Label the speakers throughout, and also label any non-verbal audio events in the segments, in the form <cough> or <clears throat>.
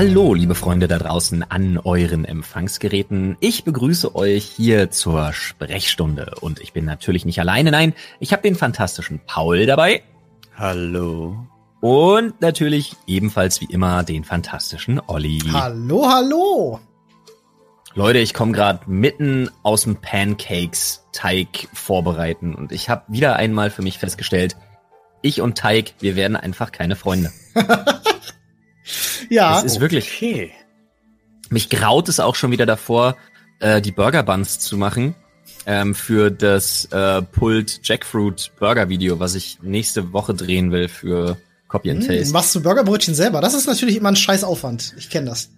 Speaker 1: Hallo, liebe Freunde da draußen an euren Empfangsgeräten. Ich begrüße euch hier zur Sprechstunde. Und ich bin natürlich nicht alleine, nein, ich habe den fantastischen Paul dabei.
Speaker 2: Hallo.
Speaker 1: Und natürlich ebenfalls wie immer den fantastischen Olli.
Speaker 3: Hallo, hallo.
Speaker 1: Leute, ich komme gerade mitten aus dem Pancakes-Teig vorbereiten und ich habe wieder einmal für mich festgestellt, ich und Teig, wir werden einfach keine Freunde. <laughs>
Speaker 3: ja.
Speaker 1: Es ist wirklich. Okay. Mich graut es auch schon wieder davor, äh, die Burger Buns zu machen ähm, für das äh, Pulled Jackfruit Burger Video, was ich nächste Woche drehen will für Copy and hm, Taste.
Speaker 3: machst du Burgerbrötchen selber? Das ist natürlich immer ein scheiß Aufwand. Ich kenne das.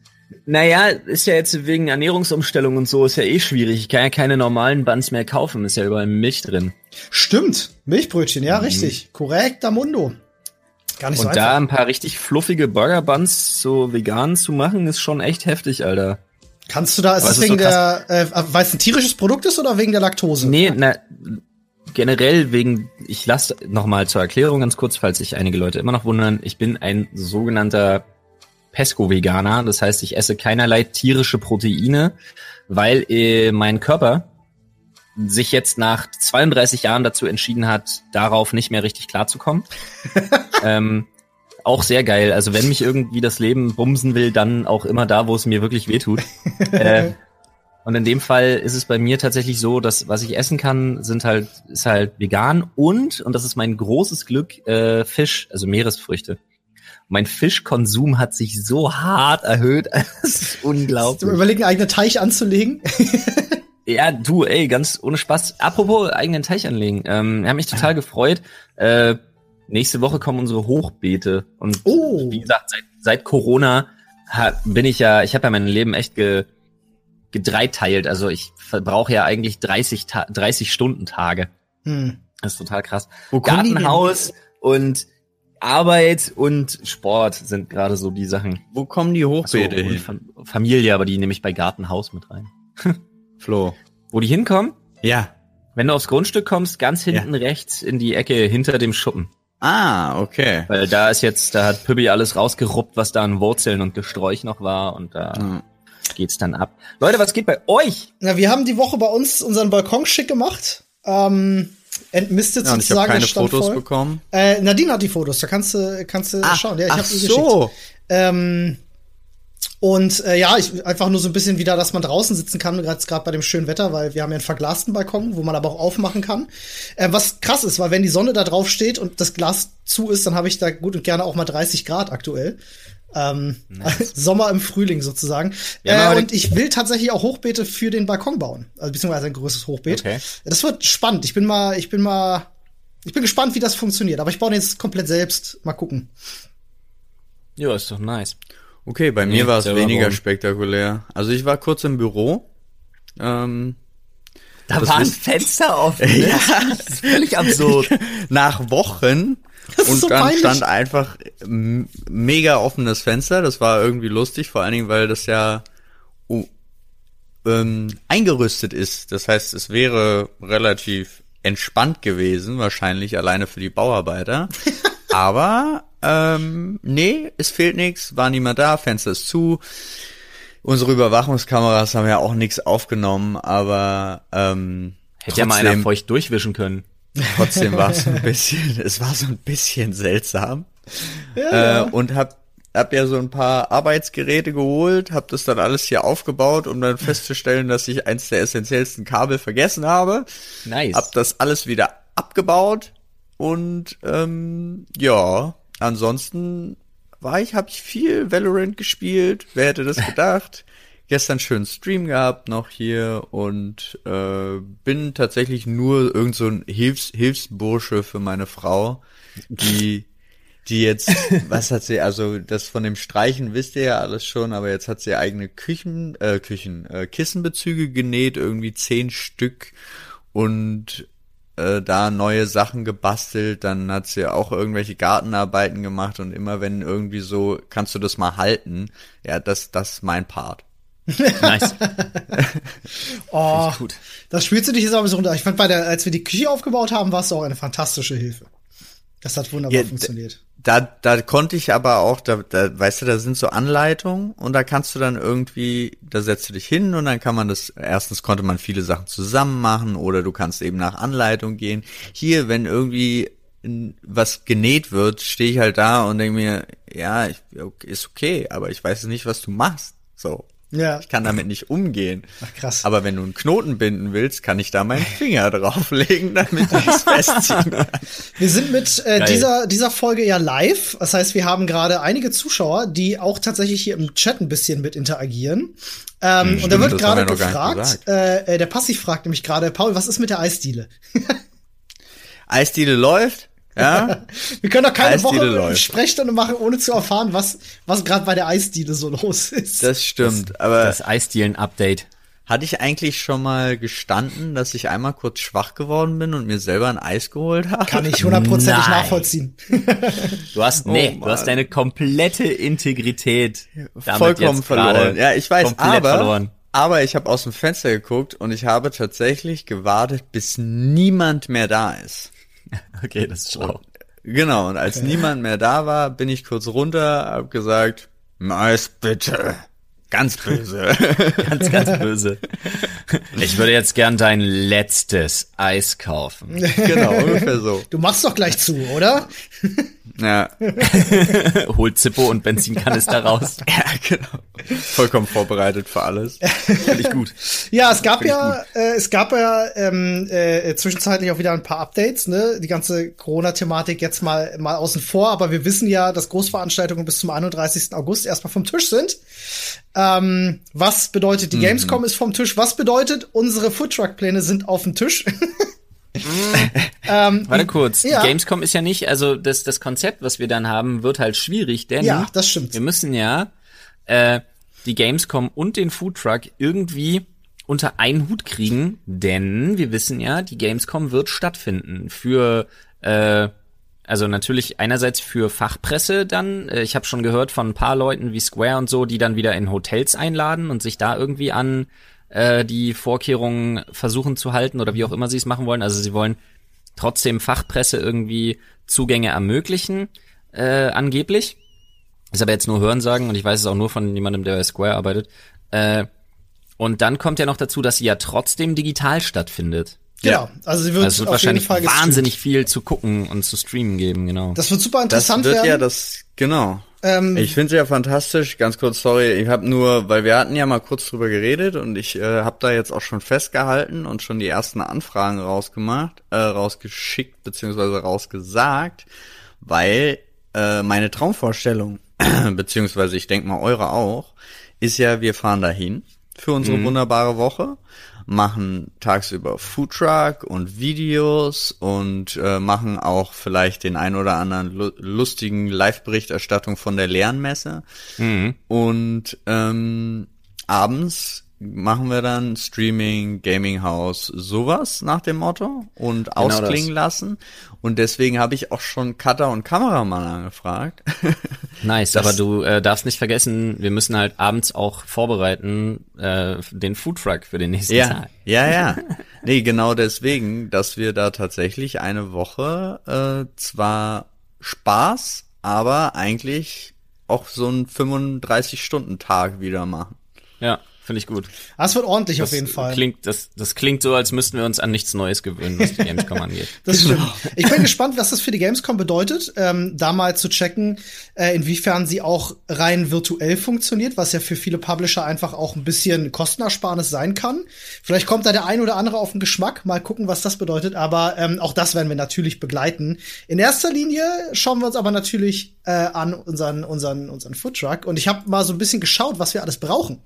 Speaker 1: Naja, ist ja jetzt wegen Ernährungsumstellung und so, ist ja eh schwierig. Ich kann ja keine normalen Buns mehr kaufen, ist ja überall Milch drin.
Speaker 3: Stimmt, Milchbrötchen, ja, mhm. richtig. Korrekt, Mundo.
Speaker 1: Gar nicht und so da ein paar richtig fluffige Burger Buns so vegan zu machen, ist schon echt heftig, Alter.
Speaker 3: Kannst du da, ist das wegen der, äh, weil es ein tierisches Produkt ist oder wegen der Laktose?
Speaker 1: Nee, na, generell wegen, ich lasse nochmal zur Erklärung ganz kurz, falls sich einige Leute immer noch wundern, ich bin ein sogenannter Pesco-Veganer. Das heißt, ich esse keinerlei tierische Proteine, weil äh, mein Körper sich jetzt nach 32 Jahren dazu entschieden hat, darauf nicht mehr richtig klarzukommen. <laughs> ähm, auch sehr geil. Also wenn mich irgendwie das Leben bumsen will, dann auch immer da, wo es mir wirklich wehtut. <laughs> äh, und in dem Fall ist es bei mir tatsächlich so, dass was ich essen kann, sind halt ist halt vegan und und das ist mein großes Glück äh, Fisch, also Meeresfrüchte mein Fischkonsum hat sich so hart erhöht. <laughs> Das ist unglaublich.
Speaker 3: Überlegen, einen eigenen Teich anzulegen?
Speaker 1: Ja, du, ey, ganz ohne Spaß. Apropos eigenen Teich anlegen. Ähm, haben mich total gefreut. Äh, nächste Woche kommen unsere Hochbeete. Und oh. wie gesagt, seit, seit Corona bin ich ja, ich habe ja mein Leben echt ge, gedreiteilt. Also ich verbrauche ja eigentlich 30, 30 Stunden Tage. Hm. Das ist total krass. Wo Gartenhaus und Arbeit und Sport sind gerade so die Sachen.
Speaker 2: Wo kommen die Hochbeete so, hin?
Speaker 1: Familie, aber die nehme ich bei Gartenhaus mit rein. <laughs>
Speaker 2: Flo.
Speaker 1: Wo die hinkommen?
Speaker 2: Ja.
Speaker 1: Wenn du aufs Grundstück kommst, ganz hinten ja. rechts in die Ecke hinter dem Schuppen.
Speaker 2: Ah, okay.
Speaker 1: Weil da ist jetzt, da hat Pübbi alles rausgeruppt, was da an Wurzeln und Gesträuch noch war und da mhm. geht's dann ab. Leute, was geht bei euch?
Speaker 3: Na, wir haben die Woche bei uns unseren Balkon schick gemacht. Ähm, entmistet
Speaker 2: ja,
Speaker 3: sozusagen.
Speaker 2: Ich habe keine Fotos voll. bekommen.
Speaker 3: Äh, Nadine hat die Fotos, da kannst du kannst du
Speaker 2: ach,
Speaker 3: schauen. Ja, ich
Speaker 2: habe so.
Speaker 3: Ähm, und äh, ja, ich, einfach nur so ein bisschen wieder, dass man draußen sitzen kann, gerade bei dem schönen Wetter, weil wir haben ja einen verglasten Balkon, wo man aber auch aufmachen kann. Äh, was krass ist, weil wenn die Sonne da drauf steht und das Glas zu ist, dann habe ich da gut und gerne auch mal 30 Grad aktuell. Ähm, nice. <laughs> Sommer im Frühling sozusagen. Ja, äh, und ich will tatsächlich auch Hochbeete für den Balkon bauen. Also beziehungsweise ein größeres Hochbeet. Okay. Das wird spannend. Ich bin mal, ich bin mal, ich bin gespannt, wie das funktioniert. Aber ich baue den jetzt komplett selbst. Mal gucken.
Speaker 1: Ja, ist doch nice.
Speaker 2: Okay, bei mir war es weniger warum. spektakulär. Also ich war kurz im Büro. Ähm,
Speaker 1: da war ein Fenster offen. <laughs> Ne? ja. Das ist völlig absurd. <laughs>
Speaker 2: Nach Wochen und so dann peinlich. stand einfach mega offenes Fenster. Das war irgendwie lustig, vor allen Dingen, weil das ja uh, ähm, eingerüstet ist. Das heißt, es wäre relativ entspannt gewesen, wahrscheinlich alleine für die Bauarbeiter. <laughs> Aber ähm, nee, es fehlt nichts, war niemand da, Fenster ist zu. Unsere Überwachungskameras haben ja auch nichts aufgenommen, aber ähm,
Speaker 1: hätte ja mal einer feucht durchwischen können.
Speaker 2: Trotzdem war es ein <laughs> bisschen, es war so ein bisschen seltsam. Ja, äh, und hab, hab ja so ein paar Arbeitsgeräte geholt, hab das dann alles hier aufgebaut, um dann festzustellen, dass ich eins der essentiellsten Kabel vergessen habe.
Speaker 1: Nice.
Speaker 2: Hab das alles wieder abgebaut und ähm, ja, ansonsten war ich, habe ich viel Valorant gespielt. Wer hätte das gedacht? <laughs> gestern schön Stream gehabt noch hier und äh, bin tatsächlich nur irgend so ein Hilfs Hilfsbursche für meine Frau, die die jetzt, <laughs> was hat sie, also das von dem Streichen wisst ihr ja alles schon, aber jetzt hat sie eigene Küchen, äh, Küchen, äh, Kissenbezüge genäht, irgendwie zehn Stück und äh, da neue Sachen gebastelt, dann hat sie auch irgendwelche Gartenarbeiten gemacht und immer wenn irgendwie so, kannst du das mal halten, ja, das, das ist mein Part.
Speaker 1: Nice. <laughs>
Speaker 3: oh, gut. Das spielst du dich jetzt aber so runter. Ich fand bei der, als wir die Küche aufgebaut haben, war es auch eine fantastische Hilfe. Das hat wunderbar ja, funktioniert.
Speaker 2: Da, da konnte ich aber auch, da, da, weißt du, da sind so Anleitungen und da kannst du dann irgendwie, da setzt du dich hin und dann kann man das, erstens konnte man viele Sachen zusammen machen oder du kannst eben nach Anleitung gehen. Hier, wenn irgendwie was genäht wird, stehe ich halt da und denke mir, ja, ich, ist okay, aber ich weiß nicht, was du machst. So. Ja. Ich kann damit nicht umgehen. Ach, krass. Aber wenn du einen Knoten binden willst, kann ich da meinen Finger <laughs> drauflegen, damit ich es festziehen kann. <laughs>
Speaker 3: Wir sind mit äh, dieser, dieser Folge ja live. Das heißt, wir haben gerade einige Zuschauer, die auch tatsächlich hier im Chat ein bisschen mit interagieren. Ähm, hm, und da wird gerade gefragt, äh, der Passiv fragt nämlich gerade, Paul, was ist mit der Eisdiele? <laughs>
Speaker 2: Eisdiele läuft. Ja? <laughs>
Speaker 3: Wir können doch keine Eisdiele Woche läuft. Sprechstunde machen, ohne zu erfahren, was, was gerade bei der Eisdiele so los ist.
Speaker 2: Das stimmt,
Speaker 1: das,
Speaker 2: aber.
Speaker 1: Das Eisdielen-Update.
Speaker 2: Hatte ich eigentlich schon mal gestanden, dass ich einmal kurz schwach geworden bin und mir selber ein Eis geholt habe?
Speaker 3: Kann ich hundertprozentig nachvollziehen. <laughs>
Speaker 1: Du hast, nee, oh, du hast deine komplette Integrität
Speaker 2: vollkommen verloren. Ja, ich weiß, aber, verloren. aber ich habe aus dem Fenster geguckt und ich habe tatsächlich gewartet, bis niemand mehr da ist. <laughs>
Speaker 1: Okay, das ist schlau.
Speaker 2: Genau, und als okay. niemand mehr da war, bin ich kurz runter, hab gesagt, Mais bitte. Ganz böse. <laughs>
Speaker 1: ganz, ganz böse. <laughs> Ich würde jetzt gern dein letztes Eis kaufen.
Speaker 2: Genau, ungefähr so.
Speaker 3: Du machst doch gleich zu, oder?
Speaker 2: Ja. <laughs>
Speaker 1: Holt Zippo und Benzinkanister raus. <laughs>
Speaker 2: Ja, genau. Vollkommen vorbereitet für alles.
Speaker 1: Finde ich gut. <laughs>
Speaker 3: Ja, es gab ja, äh, es gab ja ähm, äh, zwischenzeitlich auch wieder ein paar Updates, ne? Die ganze Corona-Thematik jetzt mal mal außen vor, aber wir wissen ja, dass Großveranstaltungen bis zum 31. August erstmal vom Tisch sind. Ähm, was bedeutet, die mhm. Gamescom ist vom Tisch? Was bedeutet, unsere Foodtruck-Pläne sind auf dem Tisch? <laughs>
Speaker 1: ähm, Warte kurz, ja. Gamescom ist ja nicht, also das, das Konzept, was wir dann haben, wird halt schwierig, denn
Speaker 3: ja, das stimmt.
Speaker 1: wir müssen ja äh, die Gamescom und den Foodtruck irgendwie unter einen Hut kriegen, denn wir wissen ja, die Gamescom wird stattfinden für äh, also natürlich einerseits für Fachpresse dann. Äh, ich habe schon gehört von ein paar Leuten wie Square und so, die dann wieder in Hotels einladen und sich da irgendwie an äh, die Vorkehrungen versuchen zu halten oder wie auch immer sie es machen wollen. Also sie wollen trotzdem Fachpresse irgendwie Zugänge ermöglichen, äh, angeblich. Ist aber jetzt nur Hörensagen und ich weiß es auch nur von jemandem, der bei Square arbeitet. Äh, und dann kommt ja noch dazu, dass sie ja trotzdem digital stattfindet.
Speaker 3: Genau, ja. also sie wird, also
Speaker 1: es wird wahrscheinlich wahnsinnig viel zu gucken und zu streamen geben, genau.
Speaker 3: Das wird super interessant
Speaker 2: das wird
Speaker 3: werden.
Speaker 2: Ja, das genau. Ähm, ich finde es ja fantastisch. Ganz kurz, sorry, ich habe nur, weil wir hatten ja mal kurz drüber geredet und ich äh, habe da jetzt auch schon festgehalten und schon die ersten Anfragen rausgemacht, äh, rausgeschickt beziehungsweise rausgesagt, weil äh, meine Traumvorstellung <clears throat> beziehungsweise ich denke mal eure auch, ist ja, wir fahren dahin für unsere mhm. wunderbare Woche machen tagsüber Foodtruck und Videos und äh, machen auch vielleicht den ein oder anderen lu lustigen Live-Berichterstattung von der Lernmesse. Mhm. Und ähm, abends machen wir dann Streaming, Gaming House, sowas nach dem Motto und genau ausklingen das. lassen. Und deswegen habe ich auch schon Cutter und Kameramann angefragt. <laughs>
Speaker 1: Nice, das, aber du äh, darfst nicht vergessen, wir müssen halt abends auch vorbereiten äh, den Foodtruck für den nächsten
Speaker 2: ja,
Speaker 1: Tag.
Speaker 2: Ja, ja. <laughs> nee, genau deswegen, dass wir da tatsächlich eine Woche äh, zwar Spaß, aber eigentlich auch so einen 35-Stunden-Tag wieder machen.
Speaker 1: Ja. Finde ich gut.
Speaker 3: Das wird ordentlich das auf jeden Fall.
Speaker 1: Klingt, das, das klingt so, als müssten wir uns an nichts Neues gewöhnen, was die Gamescom <laughs> angeht.
Speaker 3: Das <laughs> stimmt. Ich bin gespannt, was das für die Gamescom bedeutet, ähm, da mal zu checken, äh, inwiefern sie auch rein virtuell funktioniert, was ja für viele Publisher einfach auch ein bisschen Kostenersparnis sein kann. Vielleicht kommt da der ein oder andere auf den Geschmack. Mal gucken, was das bedeutet. Aber ähm, auch das werden wir natürlich begleiten. In erster Linie schauen wir uns aber natürlich äh, an unseren, unseren, unseren Foodtruck. Und ich habe mal so ein bisschen geschaut, was wir alles brauchen.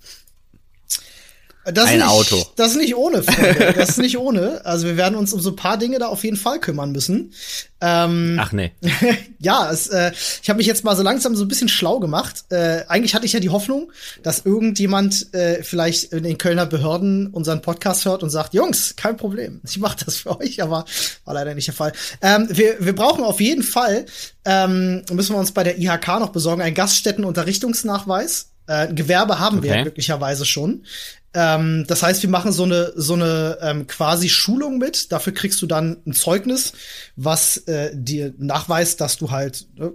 Speaker 3: Das
Speaker 2: ein
Speaker 3: nicht,
Speaker 2: Auto.
Speaker 3: Das ist nicht ohne, Freunde. <laughs> Das ist nicht ohne. Also wir werden uns um so ein paar Dinge da auf jeden Fall kümmern müssen.
Speaker 1: Ähm, Ach nee. <laughs>
Speaker 3: ja, es, äh, ich habe mich jetzt mal so langsam so ein bisschen schlau gemacht. Äh, eigentlich hatte ich ja die Hoffnung, dass irgendjemand äh, vielleicht in den Kölner Behörden unseren Podcast hört und sagt, Jungs, kein Problem, ich mache das für euch, aber war leider nicht der Fall. Ähm, wir, wir brauchen auf jeden Fall, ähm, müssen wir uns bei der IHK noch besorgen, einen Gaststättenunterrichtungsnachweis. Äh, Gewerbe haben okay. wir glücklicherweise schon. Ähm, das heißt, wir machen so eine so eine ähm, quasi Schulung mit. Dafür kriegst du dann ein Zeugnis, was äh, dir nachweist, dass du halt äh,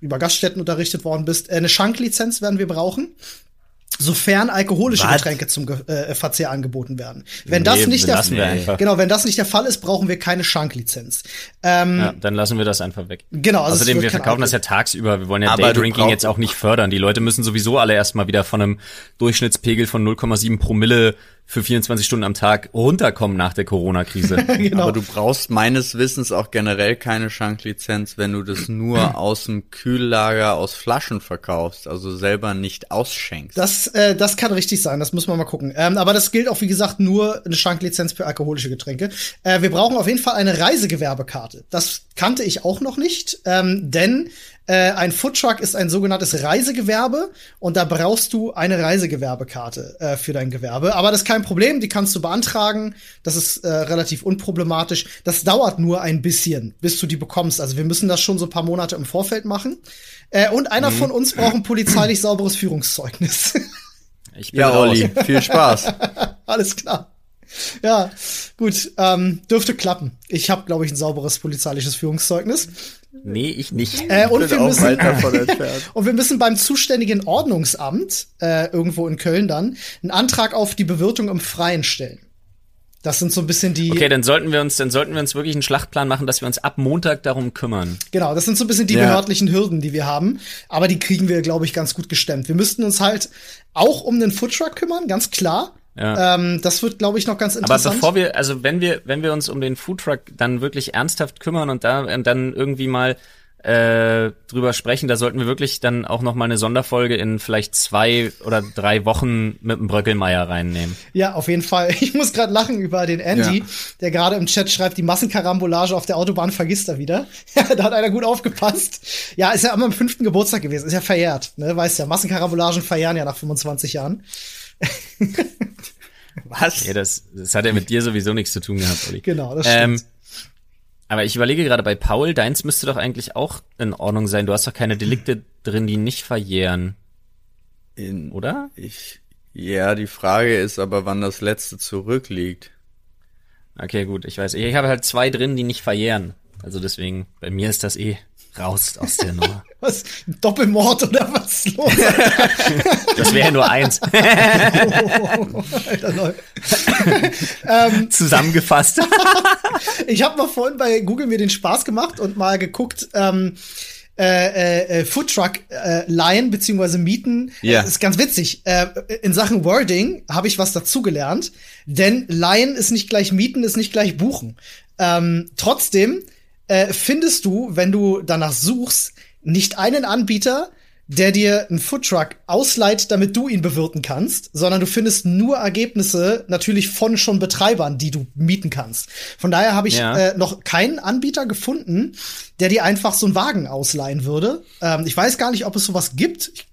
Speaker 3: über Gaststätten unterrichtet worden bist. Äh, eine Schanklizenz werden wir brauchen. Sofern alkoholische
Speaker 2: Was?
Speaker 3: Getränke zum Ge äh, Verzehr angeboten werden. Wenn
Speaker 1: Nee,
Speaker 3: das nicht der
Speaker 1: einfach.
Speaker 3: genau, wenn das nicht der Fall ist, brauchen wir keine Schanklizenz. Ähm,
Speaker 1: Ja, dann lassen wir das einfach weg.
Speaker 3: Genau, also
Speaker 1: Außerdem, wir verkaufen das ja tagsüber. Wir wollen ja Daydrinking jetzt auch nicht fördern. Die Leute müssen sowieso alle erstmal wieder von einem Durchschnittspegel von 0,7 Promille für 24 Stunden am Tag runterkommen nach der Corona-Krise. <laughs>
Speaker 3: genau.
Speaker 2: Aber du brauchst meines Wissens auch generell keine Schanklizenz, wenn du das nur <clears throat> aus dem Kühllager aus Flaschen verkaufst, also selber nicht ausschenkst.
Speaker 3: Das, äh, das kann richtig sein, das muss man mal gucken. Ähm, aber das gilt auch, wie gesagt, nur eine Schanklizenz für alkoholische Getränke. Äh, wir brauchen auf jeden Fall eine Reisegewerbekarte. Das kannte ich auch noch nicht, ähm, denn äh, ein Foodtruck ist ein sogenanntes Reisegewerbe und da brauchst du eine Reisegewerbekarte äh, für dein Gewerbe. Aber das ist kein Problem, die kannst du beantragen. Das ist äh, relativ unproblematisch. Das dauert nur ein bisschen, bis du die bekommst. Also wir müssen das schon so ein paar Monate im Vorfeld machen. Äh, und einer von uns braucht ein polizeilich sauberes Führungszeugnis. <laughs>
Speaker 1: Ich bin
Speaker 2: Ja,
Speaker 1: raus.
Speaker 2: Olli, viel Spaß. <laughs>
Speaker 3: Alles klar. Ja, gut, ähm, dürfte klappen. Ich habe, glaube ich, ein sauberes polizeiliches Führungszeugnis.
Speaker 1: Nee, ich nicht.
Speaker 3: Äh, und, wir müssen, <laughs> und wir müssen beim zuständigen Ordnungsamt äh, irgendwo in Köln dann einen Antrag auf die Bewirtung im Freien stellen. Das sind so ein bisschen die,
Speaker 1: Okay, dann sollten wir uns, dann sollten wir uns wirklich einen Schlachtplan machen, dass wir uns ab Montag darum kümmern.
Speaker 3: genau, das sind so ein bisschen die
Speaker 2: Ja.
Speaker 3: behördlichen Hürden, die wir haben. Aber die kriegen wir, glaube ich, ganz gut gestemmt. Wir müssten uns halt auch um den Foodtruck kümmern, ganz klar.
Speaker 1: Ja.
Speaker 3: Ähm, das wird, glaube ich, noch ganz
Speaker 1: Aber
Speaker 3: interessant.
Speaker 1: bevor wir, also wenn wir, wenn wir uns um den Foodtruck dann wirklich ernsthaft kümmern und da und dann irgendwie mal äh, drüber sprechen, da sollten wir wirklich dann auch noch mal eine Sonderfolge in vielleicht zwei oder drei Wochen mit dem Bröckelmeier reinnehmen.
Speaker 3: Ja, auf jeden Fall. Ich muss gerade lachen über den Andy,
Speaker 2: Ja.
Speaker 3: der gerade im Chat schreibt, die Massenkarambolage auf der Autobahn vergisst er wieder. <laughs> Ja, da hat einer gut aufgepasst. Ja, ist ja am fünften Geburtstag gewesen, ist ja verjährt. Ne? Weißt ja, Massenkarambolagen verjähren ja nach 25 Jahren. <laughs>
Speaker 2: Was?
Speaker 1: Ja, das, das hat ja mit dir sowieso nichts zu tun gehabt, Olli.
Speaker 3: Genau, das
Speaker 1: Ähm,
Speaker 3: stimmt.
Speaker 1: aber ich überlege gerade bei Paul, deins müsste doch eigentlich auch in Ordnung sein. Du hast doch keine Delikte drin, die nicht verjähren,
Speaker 2: In,
Speaker 1: oder?
Speaker 2: ich, ja, die Frage ist aber, wann das letzte zurückliegt.
Speaker 1: Okay, gut, ich weiß. Ich habe halt zwei drin, die nicht verjähren. Also deswegen, bei mir ist das eh raus aus der Nummer. <laughs>
Speaker 3: Was? Doppelmord oder was los? <laughs>
Speaker 1: Das wäre nur eins. <laughs>
Speaker 3: Alter, Leute.
Speaker 1: Zusammengefasst.
Speaker 3: Ich habe mal vorhin bei Google mir den Spaß gemacht und mal geguckt, ähm, äh, äh, Foodtruck äh, leihen beziehungsweise mieten.
Speaker 2: Ja.
Speaker 3: Das ist ganz witzig. Äh, in Sachen Wording habe ich was dazugelernt, denn leihen ist nicht gleich mieten, ist nicht gleich buchen. Ähm, trotzdem äh, findest du, wenn du danach suchst, nicht einen Anbieter, der dir einen Foodtruck ausleiht, damit du ihn bewirten kannst, sondern du findest nur Ergebnisse natürlich von schon Betreibern, die du mieten kannst. Von daher habe ich
Speaker 1: Ja.
Speaker 3: äh, noch keinen Anbieter gefunden, der dir einfach so einen Wagen ausleihen würde. Ähm, ich weiß gar nicht, ob es sowas gibt. Ich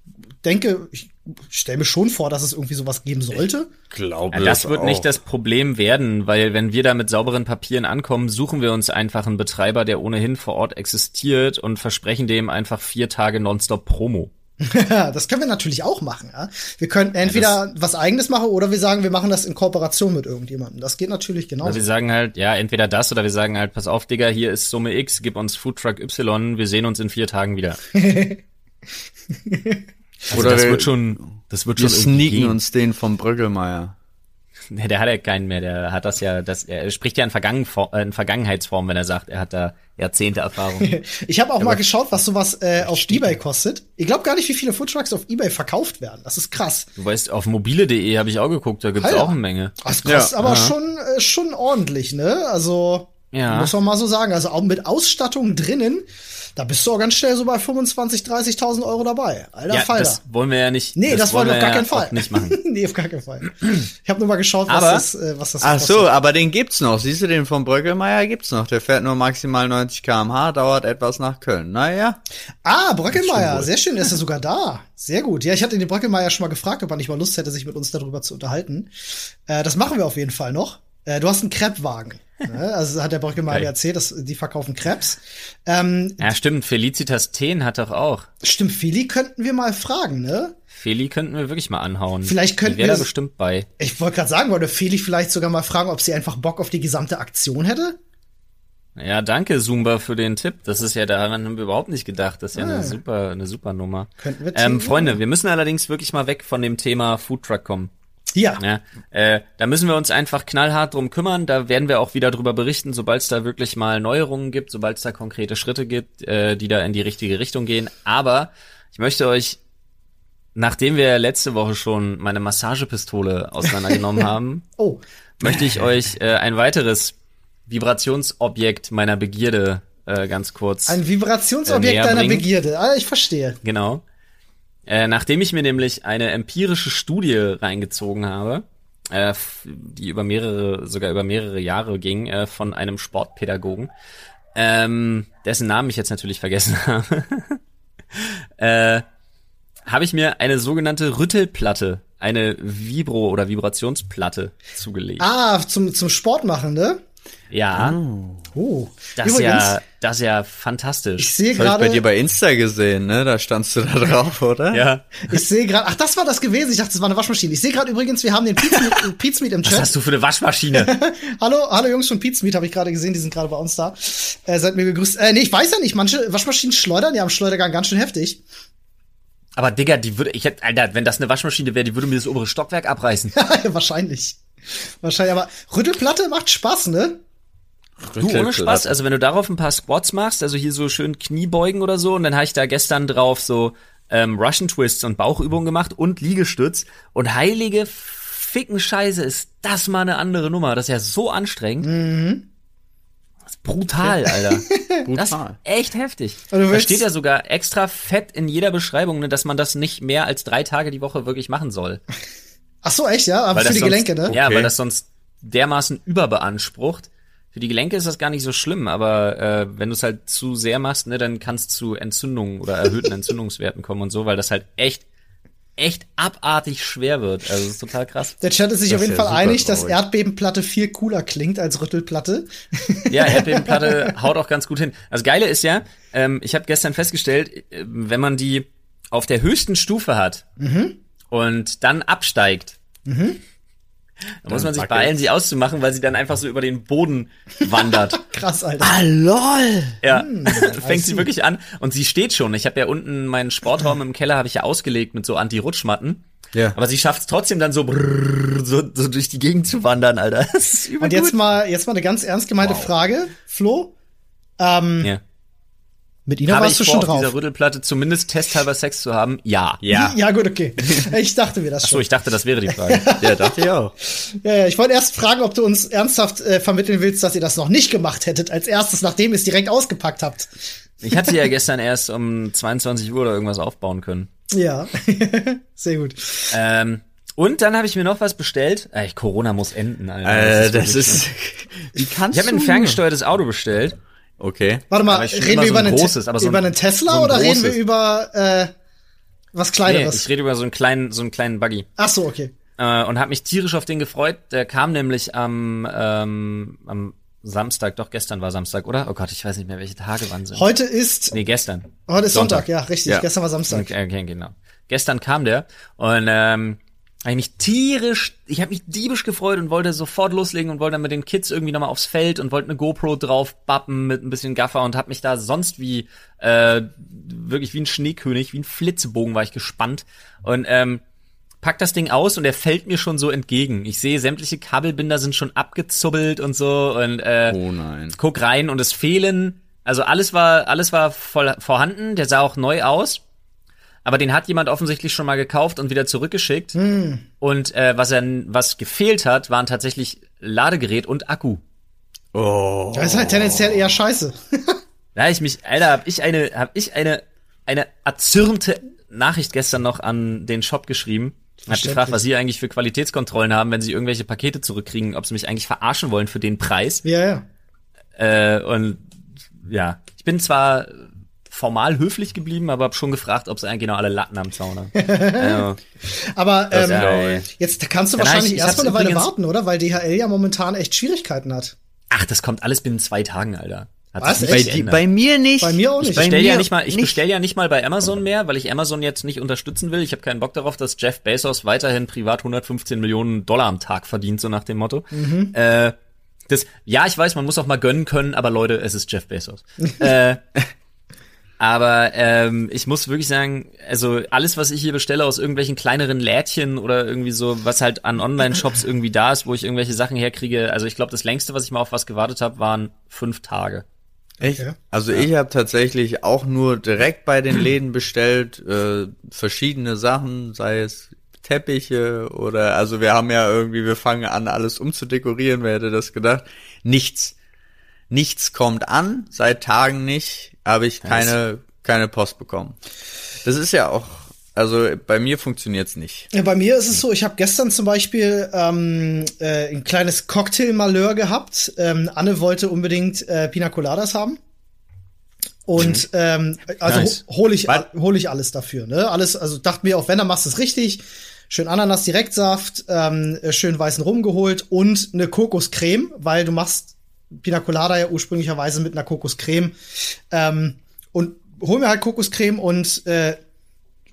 Speaker 3: denke, ich stelle mir schon vor, dass es irgendwie sowas geben sollte.
Speaker 2: Glaube
Speaker 1: Ja, das wird nicht das Problem werden, weil wenn wir da mit sauberen Papieren ankommen, suchen wir uns einfach einen Betreiber, der ohnehin vor Ort existiert und versprechen dem einfach vier Tage nonstop Promo.
Speaker 3: Ja, <laughs> das können wir natürlich auch machen. Ja? Wir können entweder was eigenes machen oder wir sagen, wir machen das in Kooperation mit irgendjemandem. Das geht natürlich
Speaker 1: Oder
Speaker 3: genauso.
Speaker 1: wir sagen halt, ja, entweder das oder wir sagen halt, pass auf, Digga, hier ist Summe X, gib uns Foodtruck Y, wir sehen uns in vier Tagen wieder. <laughs> Also
Speaker 2: Oder
Speaker 1: das
Speaker 2: wir-
Speaker 1: wird schon, das wird
Speaker 2: Wir
Speaker 1: schon irgendwie
Speaker 2: sneaken
Speaker 1: gehen.
Speaker 2: uns den vom Bröckelmeier.
Speaker 1: Nee, der hat ja keinen mehr, der hat das ja, das, er spricht ja in, Vergangen, äh, in Vergangenheitsform, wenn er sagt, er hat da Jahrzehnte Erfahrung. <laughs>
Speaker 3: Ich habe auch mal geschaut, was sowas äh, auf eBay kostet. Ich glaube gar nicht, wie viele Foodtrucks auf eBay verkauft werden. Das ist krass.
Speaker 1: Du weißt, auf mobile.de habe ich auch geguckt, da gibt's
Speaker 3: Alter.
Speaker 1: auch eine Menge.
Speaker 3: Das kostet
Speaker 2: Ja,
Speaker 3: aber
Speaker 1: aha.
Speaker 3: schon äh, schon ordentlich, ne? Also
Speaker 1: Ja.
Speaker 3: muss man mal so sagen. Also auch mit Ausstattung drinnen, da bist du auch ganz schnell so bei 25, 30.000 Euro dabei. Alter
Speaker 1: Ja,
Speaker 3: Falter.
Speaker 1: das wollen wir ja nicht.
Speaker 3: Nee, das, wollen wir auf gar keinen Fall.
Speaker 1: nicht machen. <laughs>
Speaker 3: nee, auf gar keinen Fall. Ich habe nur mal geschaut, was
Speaker 1: Aber-
Speaker 3: das, äh, was das
Speaker 2: Ach
Speaker 3: kostet.
Speaker 2: so, aber den gibt's noch. Siehst du, den vom Bröckelmeier gibt's noch. Der fährt nur maximal 90 km/h, dauert etwas nach Köln. Naja.
Speaker 3: Ah, Bröckelmeier, sehr schön, der ist ja sogar da. Sehr gut. Ja, ich hatte den Bröckelmeier schon mal gefragt, ob er nicht mal Lust hätte, sich mit uns darüber zu unterhalten. Äh, das machen wir auf jeden Fall noch. Äh, du hast einen Crepe-Wagen. ne? Also hat der Bröckelmeier
Speaker 1: Geil.
Speaker 3: mir erzählt, dass die verkaufen Crepes. Ähm,
Speaker 1: Ja, stimmt. Felicitas Teen hat doch auch.
Speaker 3: stimmt, Feli könnten wir mal fragen, ne?
Speaker 1: Feli könnten wir wirklich mal anhauen.
Speaker 3: Vielleicht könnten
Speaker 1: wäre da
Speaker 3: wir-
Speaker 1: bestimmt bei.
Speaker 3: Ich wollte gerade sagen, wollte Feli vielleicht sogar mal fragen, ob sie einfach Bock auf die gesamte Aktion hätte?
Speaker 1: Ja, danke Zumba für den Tipp. Das ist ja daran haben wir überhaupt nicht gedacht. Das ist ja
Speaker 3: Ah.
Speaker 1: eine super, eine super Nummer.
Speaker 3: Könnten wir
Speaker 1: Ähm, Freunde, wir müssen allerdings wirklich mal weg von dem Thema Foodtruck kommen.
Speaker 3: Ja.
Speaker 1: Ja, äh, da müssen wir uns einfach knallhart drum kümmern. Da werden wir auch wieder drüber berichten, sobald es da wirklich mal Neuerungen gibt, sobald es da konkrete Schritte gibt, äh, die da in die richtige Richtung gehen. Aber ich möchte euch, nachdem wir letzte Woche schon meine Massagepistole auseinandergenommen <laughs> haben,
Speaker 3: Oh.
Speaker 1: möchte ich euch äh, ein weiteres Vibrationsobjekt meiner Begierde äh, ganz kurz.
Speaker 3: Ein Vibrationsobjekt
Speaker 1: Äh,
Speaker 3: deiner. Begierde. Ah, ich verstehe.
Speaker 1: Genau. Äh, nachdem ich mir nämlich eine empirische Studie reingezogen habe, äh, die über mehrere, sogar über mehrere Jahre ging, äh, von einem Sportpädagogen, ähm, dessen Namen ich jetzt natürlich vergessen <laughs> habe, äh, habe ich mir eine sogenannte Rüttelplatte, eine Vibro- oder Vibrationsplatte zugelegt.
Speaker 3: Ah, zum, zum Sport machen, ne?
Speaker 1: Ja,
Speaker 3: Oh.
Speaker 1: Das ist ja, das ist ja fantastisch.
Speaker 3: ich sehe
Speaker 2: Das hab ich bei dir
Speaker 3: gerade,
Speaker 2: bei Insta gesehen, ne? Da standst du da drauf, <laughs> oder?
Speaker 1: ja.
Speaker 3: ich sehe gerade, ach, das war das gewesen. Ich dachte, das war eine Waschmaschine. Ich sehe gerade übrigens, wir haben den Pizmeet, <laughs> im
Speaker 1: Was
Speaker 3: Chat.
Speaker 1: hast du für eine Waschmaschine? <laughs>
Speaker 3: Hallo, hallo Jungs von Pizmeet, habe ich gerade gesehen, die sind gerade bei uns da. Äh, seid mir gegrüßt. Äh, nee, ich weiß ja nicht, manche Waschmaschinen schleudern ja am Schleudergang ganz schön heftig.
Speaker 1: Aber Digga, die würde, ich hätte, Alter, wenn das eine Waschmaschine wäre, die würde mir das obere Stockwerk abreißen.
Speaker 3: ja, wahrscheinlich. Wahrscheinlich, aber Rüttelplatte macht Spaß, ne?
Speaker 1: Du, ohne Spaß, also wenn du darauf ein paar Squats machst, also hier so schön Kniebeugen oder so, und dann habe ich da gestern drauf so ähm, Russian Twists und Bauchübungen gemacht und Liegestütz und heilige ficken Scheiße, ist das mal eine andere Nummer. Das ist ja so anstrengend. Das ist brutal, Alter. <laughs> Das ist
Speaker 2: Brutal.
Speaker 1: echt heftig.
Speaker 3: Und du
Speaker 1: Da steht ja sogar extra fett in jeder Beschreibung, ne, dass man das nicht mehr als drei Tage die Woche wirklich machen soll.
Speaker 3: Ach so, echt, ja? Aber
Speaker 1: Weil
Speaker 3: für die
Speaker 1: sonst,
Speaker 3: Gelenke, ne?
Speaker 1: Ja,
Speaker 2: Okay.
Speaker 1: weil das sonst dermaßen überbeansprucht. Für die Gelenke ist das gar nicht so schlimm, aber äh, wenn du es halt zu sehr machst, ne, dann kann es zu Entzündungen oder erhöhten <laughs> Entzündungswerten kommen und so, weil das halt echt, echt abartig schwer wird. Also das ist total krass.
Speaker 3: Der Chat ist sich
Speaker 2: Das
Speaker 3: auf jeden
Speaker 2: ja
Speaker 3: Fall einig, dass
Speaker 2: traurig.
Speaker 3: Erdbebenplatte viel cooler klingt als Rüttelplatte. <laughs>
Speaker 1: Ja, Erdbebenplatte <laughs> haut auch ganz gut hin. Das Geile ist ja, ähm, ich habe gestern festgestellt, äh, wenn man die auf der höchsten Stufe hat und dann absteigt, dann muss man sich beeilen, sie auszumachen, weil sie dann einfach so über den Boden wandert. <laughs>
Speaker 3: Krass, Alter.
Speaker 2: Ah, lol.
Speaker 1: Ja,
Speaker 3: I <laughs>
Speaker 1: fängt sie wirklich an und sie steht schon. Ich habe ja unten meinen Sportraum im Keller habe ich ja ausgelegt mit so Anti-Rutschmatten.
Speaker 2: Ja.
Speaker 1: Aber sie schafft es trotzdem dann so, brrr, so so durch die Gegend zu wandern, Alter. <laughs> Das ist übel
Speaker 3: Und jetzt
Speaker 1: gut.
Speaker 3: mal, jetzt mal eine ganz ernst gemeinte Frage, Flo. Ähm,
Speaker 1: Ja.
Speaker 3: Mit Ina
Speaker 1: Habe
Speaker 3: warst
Speaker 1: ich
Speaker 3: du
Speaker 1: vor,
Speaker 3: schon
Speaker 1: auf dieser
Speaker 3: drauf.
Speaker 1: Rüttelplatte zumindest testhalber Sex zu haben? Ja.
Speaker 2: Ja.
Speaker 3: Ja, gut, okay. <laughs> Ich dachte mir das
Speaker 1: So,
Speaker 3: schon.
Speaker 1: ich dachte, das wäre die Frage. <laughs>
Speaker 2: Ja, dachte ich auch.
Speaker 3: Ja, ja, ich wollte erst fragen, ob du uns ernsthaft äh, vermitteln willst, dass ihr das noch nicht gemacht hättet, als erstes, nachdem ihr es direkt ausgepackt habt.
Speaker 1: Ich hatte ja <laughs> gestern erst um 22 Uhr oder irgendwas aufbauen können.
Speaker 3: Ja, sehr gut.
Speaker 1: Ähm, und dann habe ich mir noch was bestellt. Ey, Corona muss enden, Alter.
Speaker 2: Äh, das ist. Wie kannst
Speaker 1: Ich habe mir ein ferngesteuertes Auto bestellt.
Speaker 2: Okay.
Speaker 3: Warte mal, reden wir
Speaker 1: so
Speaker 3: über,
Speaker 1: ein
Speaker 3: einen,
Speaker 1: großes, aber so
Speaker 3: über
Speaker 1: ein-
Speaker 3: einen Tesla
Speaker 1: so ein
Speaker 3: oder reden wir
Speaker 1: großes.
Speaker 3: über äh, was
Speaker 1: Nee,
Speaker 3: Kleineres?
Speaker 1: ich rede über so einen kleinen, so einen kleinen Buggy.
Speaker 3: Ach so, okay.
Speaker 1: Äh, und habe mich tierisch auf den gefreut. Der kam nämlich am, ähm, am Samstag, doch gestern war Samstag, oder? Oh Gott, ich weiß nicht mehr, welche Tage wann sind.
Speaker 3: Heute ist,
Speaker 1: nee, gestern.
Speaker 3: heute ist Sonntag,
Speaker 1: Sonntag.
Speaker 3: ja, richtig.
Speaker 2: Ja.
Speaker 3: Gestern war Samstag.
Speaker 1: Okay, okay, genau. Gestern kam der und ähm, ich mich tierisch, ich habe mich diebisch gefreut und wollte sofort loslegen und wollte dann mit den Kids irgendwie nochmal aufs Feld und wollte eine GoPro drauf bappen mit ein bisschen Gaffer und habe mich da sonst wie äh, wirklich wie ein Schneekönig, wie ein Flitzebogen war ich gespannt und ähm, pack das Ding aus und er fällt mir schon so entgegen. Ich sehe sämtliche Kabelbinder sind schon abgezubbelt und so und äh,
Speaker 2: Oh nein.
Speaker 1: guck rein und es fehlen, also alles war, alles war voll vorhanden, der sah auch neu aus. Aber den hat jemand offensichtlich schon mal gekauft und wieder zurückgeschickt. Und äh, was er, was gefehlt hat, waren tatsächlich Ladegerät und Akku.
Speaker 2: Oh.
Speaker 3: Das ist halt tendenziell eher scheiße. <laughs>
Speaker 1: Da ich mich, Alter, hab ich eine, hab ich eine, eine erzürnte Nachricht gestern noch an den Shop geschrieben. Hab gefragt, was sie eigentlich für Qualitätskontrollen haben, wenn sie irgendwelche Pakete zurückkriegen, ob sie mich eigentlich verarschen wollen für den Preis.
Speaker 3: ja, ja.
Speaker 1: Äh, und ja, ich bin zwar formal höflich geblieben, aber hab schon gefragt, ob sie eigentlich noch alle Latten am Zaun haben. äh, <laughs>
Speaker 3: Aber ähm,
Speaker 1: ja,
Speaker 3: jetzt kannst du
Speaker 1: Dann
Speaker 3: wahrscheinlich
Speaker 1: ich- ich
Speaker 3: erstmal eine Weile warten, oder? Weil DHL ja momentan echt Schwierigkeiten hat.
Speaker 1: ach, das kommt alles binnen zwei Tagen, Alter. Hat
Speaker 3: Was?
Speaker 2: Bei, bei mir nicht.
Speaker 3: Bei mir auch nicht.
Speaker 1: Ich bestell ja nicht mal, ich
Speaker 2: nicht.
Speaker 1: bestell ja nicht mal bei Amazon mehr, weil ich Amazon jetzt nicht unterstützen will. Ich habe keinen Bock darauf, dass Jeff Bezos weiterhin privat 115 Millionen Dollar am Tag verdient, so nach dem Motto.
Speaker 3: Mhm.
Speaker 1: Äh, Das, ja, ich weiß, man muss auch mal gönnen können, aber Leute, es ist Jeff Bezos. <laughs> äh, aber ähm, ich muss wirklich sagen, also alles, was ich hier bestelle aus irgendwelchen kleineren Lädchen oder irgendwie so, was halt an Online-Shops irgendwie da ist, wo ich irgendwelche Sachen herkriege, also ich glaube, das längste, was ich mal auf was gewartet habe, waren fünf Tage.
Speaker 2: Echt? Okay. Also ja. ich habe tatsächlich auch nur direkt bei den Läden bestellt, äh, verschiedene Sachen, sei es Teppiche oder also wir haben ja irgendwie, wir fangen an, alles umzudekorieren, wer hätte das gedacht? Nichts. Nichts kommt an, seit Tagen nicht, habe ich keine, keine Post bekommen. Das ist ja auch also bei mir funktioniert's nicht.
Speaker 3: Ja, bei mir ist es so, ich habe gestern zum Beispiel ähm, äh, ein kleines Cocktail-Malheur gehabt. Ähm, Anne wollte unbedingt äh, Pina Coladas haben. Und mhm. ähm, also nice. hole ich, hol ich alles dafür. Ne? Alles, also dachte mir auch, wenn, dann machst du es richtig. Schön Ananas Direktsaft, ähm, schön weißen Rum geholt und eine Kokoscreme, weil du machst Pina Colada ja ursprünglicherweise mit einer Kokoscreme. Ähm, und hol mir halt Kokoscreme und äh,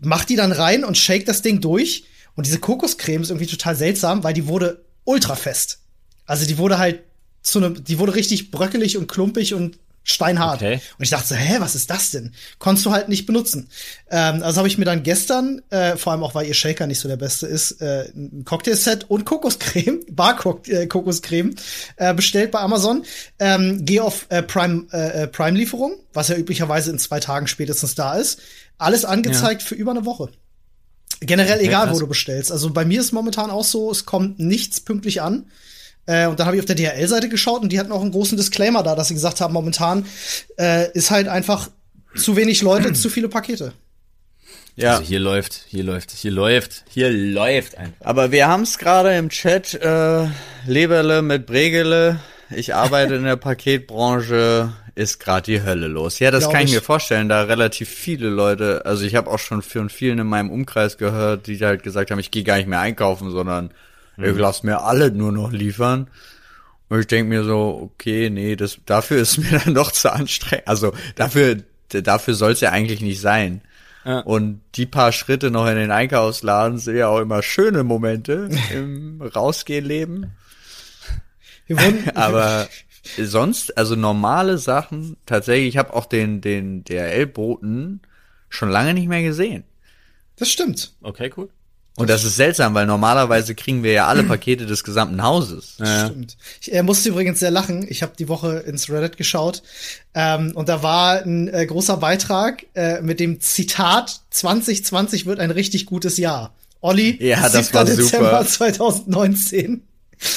Speaker 3: mach die dann rein und shake das Ding durch. Und diese Kokoscreme ist irgendwie total seltsam, weil die wurde ultra fest. Also die wurde halt zu einem, die wurde richtig bröckelig und klumpig und steinhart. Okay. Und ich dachte so, hä, was ist das denn? Konntest du halt nicht benutzen. Ähm, also habe ich mir dann gestern, äh, vor allem auch weil ihr Shaker nicht so der beste ist, äh, ein Cocktailset und Kokoscreme, <laughs> Bar-Kokoscreme äh, bestellt bei Amazon. Ähm, Gehe auf äh, Prime äh, äh, Prime Lieferung, was ja üblicherweise in zwei Tagen spätestens da ist. Alles angezeigt ja. für über eine Woche. Generell okay, egal, krass. wo du bestellst. Also bei mir ist momentan auch so, es kommt nichts pünktlich an. Äh, und dann habe ich auf der DHL-Seite geschaut und die hatten auch einen großen Disclaimer da, dass sie gesagt haben, momentan äh, ist halt einfach zu wenig Leute, zu viele Pakete.
Speaker 1: Ja. Also hier läuft, hier läuft, hier läuft, hier läuft einfach.
Speaker 2: Aber wir haben es gerade im Chat, äh, Leberle mit Bregele. Ich arbeite in der Paketbranche, ist gerade die Hölle los. Ja, das Glaub kann ich, ich mir vorstellen, da relativ viele Leute, also ich habe auch schon von vielen in meinem Umkreis gehört, die halt gesagt haben, ich gehe gar nicht mehr einkaufen, sondern Mhm. Ich lass mir alle nur noch liefern. Und ich denke mir so, okay, nee, das dafür ist <laughs> mir dann doch zu anstrengend. Also dafür, dafür soll es ja eigentlich nicht sein. Ja. Und die paar Schritte noch in den Einkaufsladen sind ja auch immer schöne Momente <laughs> im Rausgehen-Leben. <laughs> Aber sonst, also normale Sachen, tatsächlich, ich habe auch den, den DRL-Boten schon lange nicht mehr gesehen.
Speaker 3: Das stimmt.
Speaker 1: Okay, cool.
Speaker 2: Und das ist seltsam, weil normalerweise kriegen wir ja alle <clears throat> Pakete des gesamten Hauses.
Speaker 3: Ja. Stimmt. Ich äh, musste übrigens sehr lachen. Ich habe die Woche ins Reddit geschaut ähm, und da war ein äh, großer Beitrag äh, mit dem Zitat 2020 wird ein richtig gutes Jahr. Olli,
Speaker 2: ja, das war
Speaker 3: Dezember super. 2019.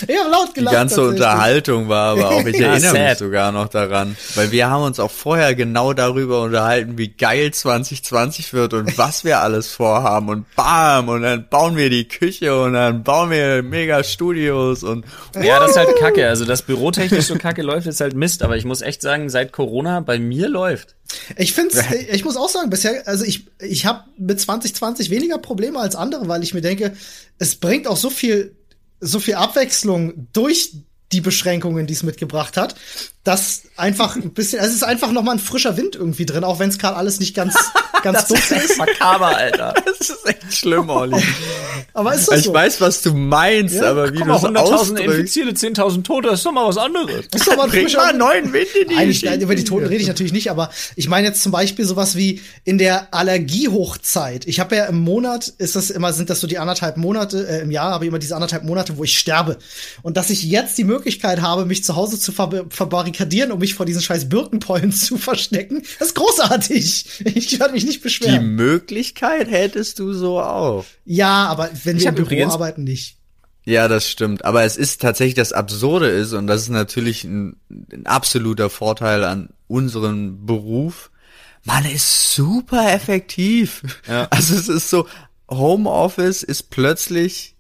Speaker 3: Ich habe laut gelacht.
Speaker 2: Die ganze Unterhaltung war aber auch, ich <laughs> ja, erinnere sad. mich sogar noch daran, weil wir haben uns auch vorher genau darüber unterhalten, wie geil 2020 wird und was wir alles vorhaben und bam und dann bauen wir die Küche und dann bauen wir mega Studios und
Speaker 1: ja, das ist halt Kacke. Also das bürotechnisch so Kacke läuft ist halt Mist, aber ich muss echt sagen, seit Corona bei mir läuft.
Speaker 3: Ich finde, ich muss auch sagen, bisher, also ich, ich habe mit 2020 weniger Probleme als andere, weil ich mir denke, es bringt auch so viel so viel Abwechslung durch die Beschränkungen, die es mitgebracht hat, dass einfach ein bisschen, also es ist einfach noch mal ein frischer Wind irgendwie drin, auch wenn es gerade alles nicht ganz <laughs> ganz
Speaker 1: das ist. ist. Makaber, Alter. <laughs>
Speaker 2: Das ist echt schlimm, Olli.
Speaker 3: aber ist das
Speaker 2: ich so? weiß, was du meinst, ja, aber wie du es 100.000
Speaker 1: Infizierte, 10.000 Tote, das ist doch mal was anderes.
Speaker 3: Das ist doch mal ein
Speaker 2: frischer mal neuen Wind in die
Speaker 3: Nein, über die Toten rede ich natürlich nicht, aber ich meine jetzt zum Beispiel sowas wie in der Allergiehochzeit. Ich habe ja im Monat, ist das immer, sind das so die anderthalb Monate, äh, im Jahr habe ich immer diese anderthalb Monate, wo ich sterbe. Und dass ich jetzt die Möglichkeit habe, mich zu Hause zu ver verbarrikadieren, um mich vor diesen scheiß Birkenpollen <laughs> zu verstecken, das ist großartig. Ich werde mich nicht beschweren.
Speaker 2: Die Möglichkeit hättest du so auch.
Speaker 3: Ja, aber wenn ich wir im Büro übrigens, arbeiten, nicht.
Speaker 2: Ja, das stimmt. Aber es ist tatsächlich das Absurde ist, und das ist natürlich ein, ein absoluter Vorteil an unserem Beruf. Man ist super effektiv. Ja. <laughs> Also es ist so, Homeoffice ist plötzlich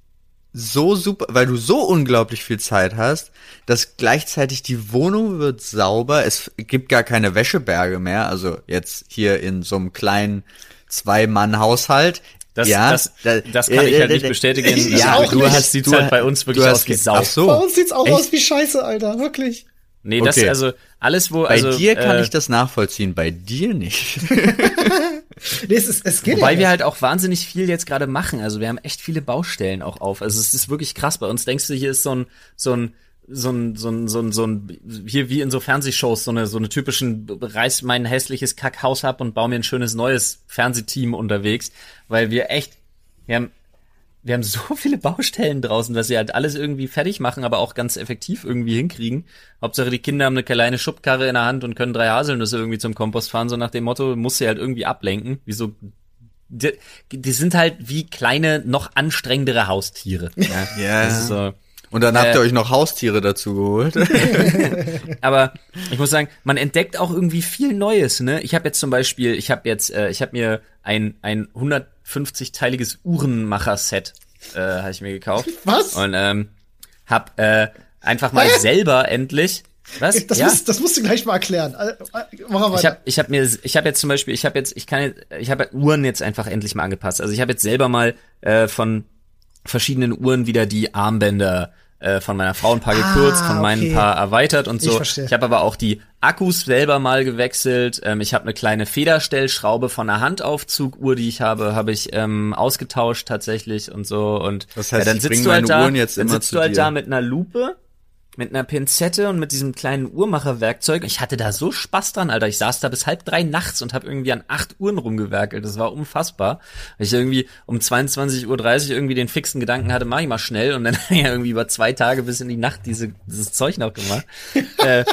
Speaker 2: so super, weil du so unglaublich viel Zeit hast, dass gleichzeitig die Wohnung wird sauber, es gibt gar keine Wäscheberge mehr, also jetzt hier in so einem kleinen Zwei-Mann-Haushalt.
Speaker 1: Das, ja, das, das, das kann ich halt nicht <laughs> bestätigen.
Speaker 3: ja,
Speaker 1: also, du nicht. hast die Zeit bei uns wirklich aus wie Sau. Ach
Speaker 3: so. Bei uns sieht's auch Echt? aus wie Scheiße, Alter, wirklich.
Speaker 1: Nee, das okay. also alles wo
Speaker 2: bei
Speaker 1: also
Speaker 2: dir kann äh, ich das nachvollziehen, bei dir nicht. <laughs> <laughs>
Speaker 3: nee, es, ist, es geht
Speaker 1: Wobei
Speaker 3: ja
Speaker 1: wir halt auch wahnsinnig viel jetzt gerade machen. Also wir haben echt viele Baustellen auch auf. Also es ist wirklich krass. Bei uns denkst du, hier ist so ein so ein so ein, so ein, so ein, so ein, hier wie in so Fernsehshows, so eine, so eine typischen, reiß mein hässliches Kackhaus ab und baue mir ein schönes neues Fernsehteam unterwegs, weil wir echt, wir haben, wir haben so <laughs> viele Baustellen draußen, dass wir halt alles irgendwie fertig machen, aber auch ganz effektiv irgendwie hinkriegen. Hauptsache die Kinder haben eine kleine Schubkarre in der Hand und können drei Haselnüsse irgendwie zum Kompost fahren, so nach dem Motto, muss sie halt irgendwie ablenken, wie so die, die sind halt wie kleine, noch anstrengendere Haustiere. Ja. <laughs>
Speaker 2: Ja.
Speaker 1: Das ist so.
Speaker 2: Und dann habt
Speaker 1: Äh,
Speaker 2: ihr euch noch Haustiere dazu geholt. <laughs>
Speaker 1: Aber ich muss sagen, man entdeckt auch irgendwie viel Neues. Ne? Ich habe jetzt zum Beispiel, ich habe jetzt, äh, ich habe mir ein ein 150-teiliges Uhrenmacher-Set äh, habe ich mir gekauft. <laughs>
Speaker 3: Was?
Speaker 1: Und ähm, hab äh, einfach mal
Speaker 3: Hä?
Speaker 1: selber endlich. Was?
Speaker 3: Das,
Speaker 1: ja.
Speaker 3: musst, das musst du gleich mal erklären. Äh, äh, Mach mal
Speaker 1: Ich habe ich hab mir ich habe jetzt zum Beispiel ich habe jetzt ich kann jetzt- ich habe Uhren jetzt einfach endlich mal angepasst. Also ich habe jetzt selber mal äh, von verschiedenen Uhren wieder die Armbänder äh, von meiner Frau ein paar
Speaker 3: Ah,
Speaker 1: gekürzt, von meinen
Speaker 3: okay.
Speaker 1: ein paar erweitert und
Speaker 3: Ich
Speaker 1: so.
Speaker 3: verstehe.
Speaker 1: Ich habe aber auch die Akkus selber mal gewechselt. Ähm, ich habe eine kleine Federstellschraube von einer Handaufzuguhr, die ich habe, habe ich ähm, ausgetauscht tatsächlich und so. Und
Speaker 2: Das heißt,
Speaker 1: ja, dann
Speaker 2: ich
Speaker 1: sitzt du halt da,
Speaker 2: Uhren jetzt
Speaker 1: dann
Speaker 2: immer
Speaker 1: sitzt
Speaker 2: zu
Speaker 1: du halt
Speaker 2: dir.
Speaker 1: da mit einer Lupe mit einer Pinzette und mit diesem kleinen Uhrmacherwerkzeug. Ich hatte da so Spaß dran, Alter. Ich saß da bis halb drei nachts und habe irgendwie an acht Uhren rumgewerkelt. Das war unfassbar. Weil ich irgendwie um 22.30 Uhr irgendwie den fixen Gedanken hatte, mach ich mal schnell. Und dann <laughs> ja irgendwie über zwei Tage bis in die Nacht diese, dieses Zeug noch gemacht. <laughs> äh,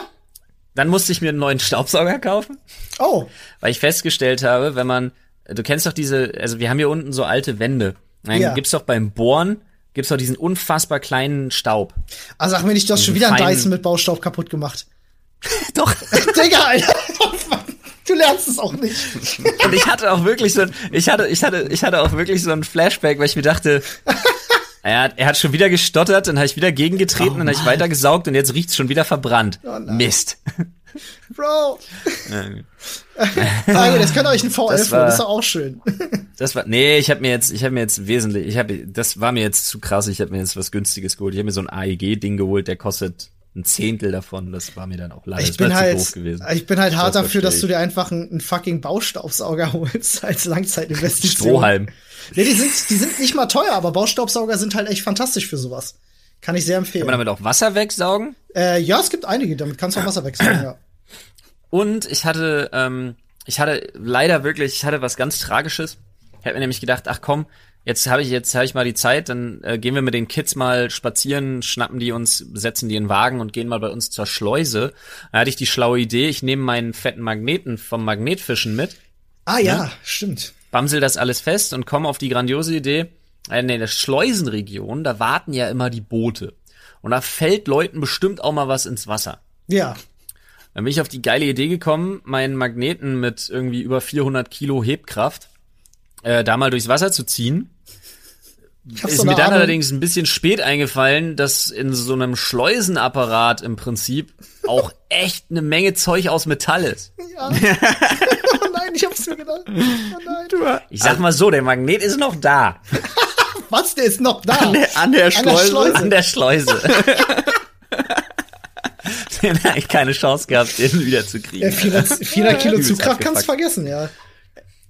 Speaker 1: dann musste ich mir einen neuen Staubsauger kaufen
Speaker 3: oh,
Speaker 1: weil ich festgestellt habe, wenn man, du kennst doch diese, also wir haben hier unten so alte Wände. Dann
Speaker 3: Ja.
Speaker 1: gibt's doch beim Bohren, gibt's doch diesen unfassbar kleinen Staub.
Speaker 3: also sag mir nicht, du hast schon wieder einen Dyson mit Baustaub kaputt gemacht. <laughs>
Speaker 1: Doch. <laughs>
Speaker 3: Digga, Alter. Du lernst es auch nicht.
Speaker 1: Und ich hatte auch wirklich so ein, ich hatte, ich hatte, ich hatte auch wirklich so ein Flashback, weil ich mir dachte, <laughs> er hat, er hat schon wieder gestottert, dann habe ich wieder gegengetreten, dann habe ich weiter gesaugt und jetzt riecht's schon wieder verbrannt.
Speaker 3: Oh.
Speaker 1: Mist. <laughs>
Speaker 3: Bro. Ah, gut, jetzt könnt ihr euch ein V11
Speaker 1: Das
Speaker 3: holen,
Speaker 1: war-
Speaker 3: das ist doch auch schön. <laughs>
Speaker 1: Das war, nee, ich habe mir jetzt, ich habe mir jetzt wesentlich, ich habe, das war mir jetzt zu krass. Ich habe mir jetzt was Günstiges geholt. Ich habe mir so ein AEG-Ding geholt, der kostet ein Zehntel davon. Das war mir dann auch leider.
Speaker 3: Ich
Speaker 1: das
Speaker 3: bin halt,
Speaker 1: doof gewesen.
Speaker 3: ich bin halt hart
Speaker 1: Das
Speaker 3: dafür, dass du dir einfach einen, einen fucking Baustaubsauger <laughs> holst als Langzeitinvestition.
Speaker 1: Strohhalm.
Speaker 3: Nee, die sind, die sind nicht mal teuer, aber Baustaubsauger sind halt echt fantastisch für sowas. Kann ich sehr empfehlen.
Speaker 1: Kann man damit auch Wasser wegsaugen?
Speaker 3: Äh, ja, es gibt einige, damit kannst du auch <clears throat> Wasser wechseln, ja.
Speaker 1: Und ich hatte, ähm, ich hatte leider wirklich, ich hatte was ganz Tragisches. Ich habe mir nämlich gedacht, ach komm, jetzt habe ich jetzt habe ich mal die Zeit, dann äh, gehen wir mit den Kids mal spazieren, schnappen die uns, setzen die in den Wagen und gehen mal bei uns zur Schleuse. Da hatte ich die schlaue Idee, ich nehme meinen fetten Magneten vom Magnetfischen mit,
Speaker 3: Ah ja, stimmt.
Speaker 1: bamsel das alles fest und komme auf die grandiose Idee, äh, in der Schleusenregion, da warten ja immer die Boote. Und da fällt Leuten bestimmt auch mal was ins Wasser.
Speaker 3: Ja.
Speaker 1: Dann bin ich auf die geile Idee gekommen, meinen Magneten mit irgendwie über 400 Kilo Hebkraft äh, da mal durchs Wasser zu ziehen. Ist
Speaker 3: so
Speaker 1: mir dann
Speaker 3: Ahnung.
Speaker 1: allerdings ein bisschen spät eingefallen, dass in so einem Schleusenapparat im Prinzip auch <laughs> echt eine Menge Zeug aus Metall ist.
Speaker 3: Ja. <laughs> oh nein, ich hab's mir gedacht. Oh nein.
Speaker 1: Ich sag mal so, der Magnet ist noch da. <laughs>
Speaker 3: Was, der ist noch da?
Speaker 2: An der, an der
Speaker 3: An der
Speaker 2: Schleuse.
Speaker 3: Schleuse.
Speaker 1: An der Schleuse. <laughs> Den hab ich keine Chance gehabt, den wiederzukriegen.
Speaker 3: Äh, 400, 400 <laughs> Kilo Zugkraft kannst
Speaker 1: abgefuckt.
Speaker 3: vergessen, ja.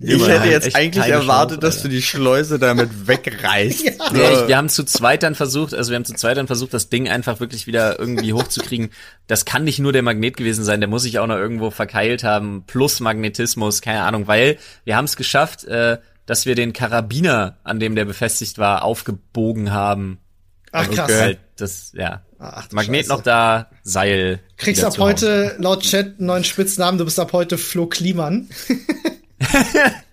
Speaker 2: Ich
Speaker 1: Immer
Speaker 2: hätte
Speaker 1: halt
Speaker 2: jetzt eigentlich erwartet,
Speaker 1: Chance,
Speaker 2: dass
Speaker 1: Alter.
Speaker 2: du die Schleuse damit wegreißt. <laughs>
Speaker 3: Ja.
Speaker 2: So.
Speaker 1: Nee, ich, wir haben zu zweit dann versucht, also wir haben zu zweit dann versucht, das Ding einfach wirklich wieder irgendwie hochzukriegen. Das kann nicht nur der Magnet gewesen sein, der muss sich auch noch irgendwo verkeilt haben, plus Magnetismus, keine Ahnung, weil wir haben es geschafft, äh, dass wir den Karabiner, an dem der befestigt war, aufgebogen haben.
Speaker 3: Ach krass.
Speaker 2: Okay.
Speaker 1: Das, ja.
Speaker 3: Ach,
Speaker 1: Magnet
Speaker 3: Scheiße.
Speaker 1: noch da, Seil.
Speaker 3: Kriegst ab heute laut Chat einen neuen Spitznamen, du bist ab heute Flo Kliman. <laughs>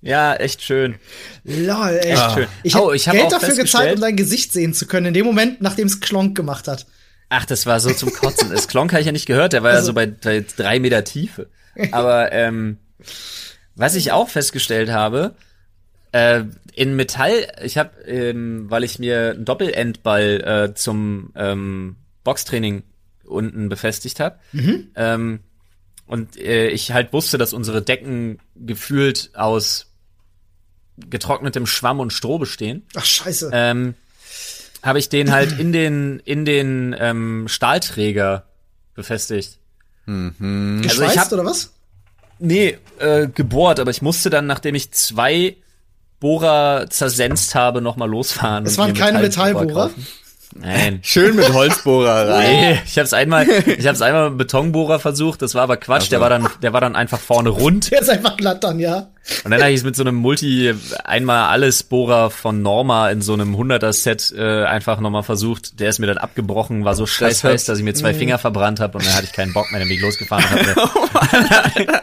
Speaker 1: Ja, echt schön.
Speaker 3: Lol, ey.
Speaker 1: Echt schön.
Speaker 3: Ich
Speaker 1: oh,
Speaker 3: hab
Speaker 1: ich habe
Speaker 3: Geld dafür gezahlt, um dein Gesicht sehen zu können, in dem Moment, nachdem es Klonk gemacht hat.
Speaker 1: Ach, das war so zum Kotzen. <laughs> Das Klonk habe ich ja nicht gehört, der war ja
Speaker 3: Also-
Speaker 1: so bei, bei drei Meter Tiefe. Aber ähm, was ich auch festgestellt habe, äh, in Metall, ich habe, ähm, weil ich mir einen Doppelendball äh, zum ähm, Boxtraining unten befestigt habe, ähm, und äh, ich halt wusste, dass unsere Decken gefühlt aus getrocknetem Schwamm und Stroh bestehen
Speaker 3: Ach, scheiße.
Speaker 1: ähm, habe ich den halt in den in den ähm, Stahlträger befestigt.
Speaker 3: Geschweißt
Speaker 1: also ich hab-
Speaker 3: oder was?
Speaker 1: Nee, äh, gebohrt, aber ich musste dann, nachdem ich zwei Bohrer zersenzt habe, nochmal losfahren.
Speaker 3: Es waren keine
Speaker 1: Metallbohrer. Nein. <laughs>
Speaker 2: Schön mit Holzbohrer rein.
Speaker 1: Nee, ich hab's einmal, ich hab's einmal mit einem Betonbohrer versucht, das war aber Quatsch, der war dann, der war dann einfach vorne rund.
Speaker 3: Der ist einfach glatt dann, ja.
Speaker 1: Und dann habe ich es mit so einem Multi einmal alles Bohrer von Norma in so einem 100er Set äh, einfach nochmal versucht. Der ist mir dann abgebrochen, war so scheiß
Speaker 2: hört-
Speaker 1: heiß, dass ich mir zwei Finger verbrannt habe und dann hatte ich keinen Bock mehr, dann bin ich losgefahren und <laughs> hab mir,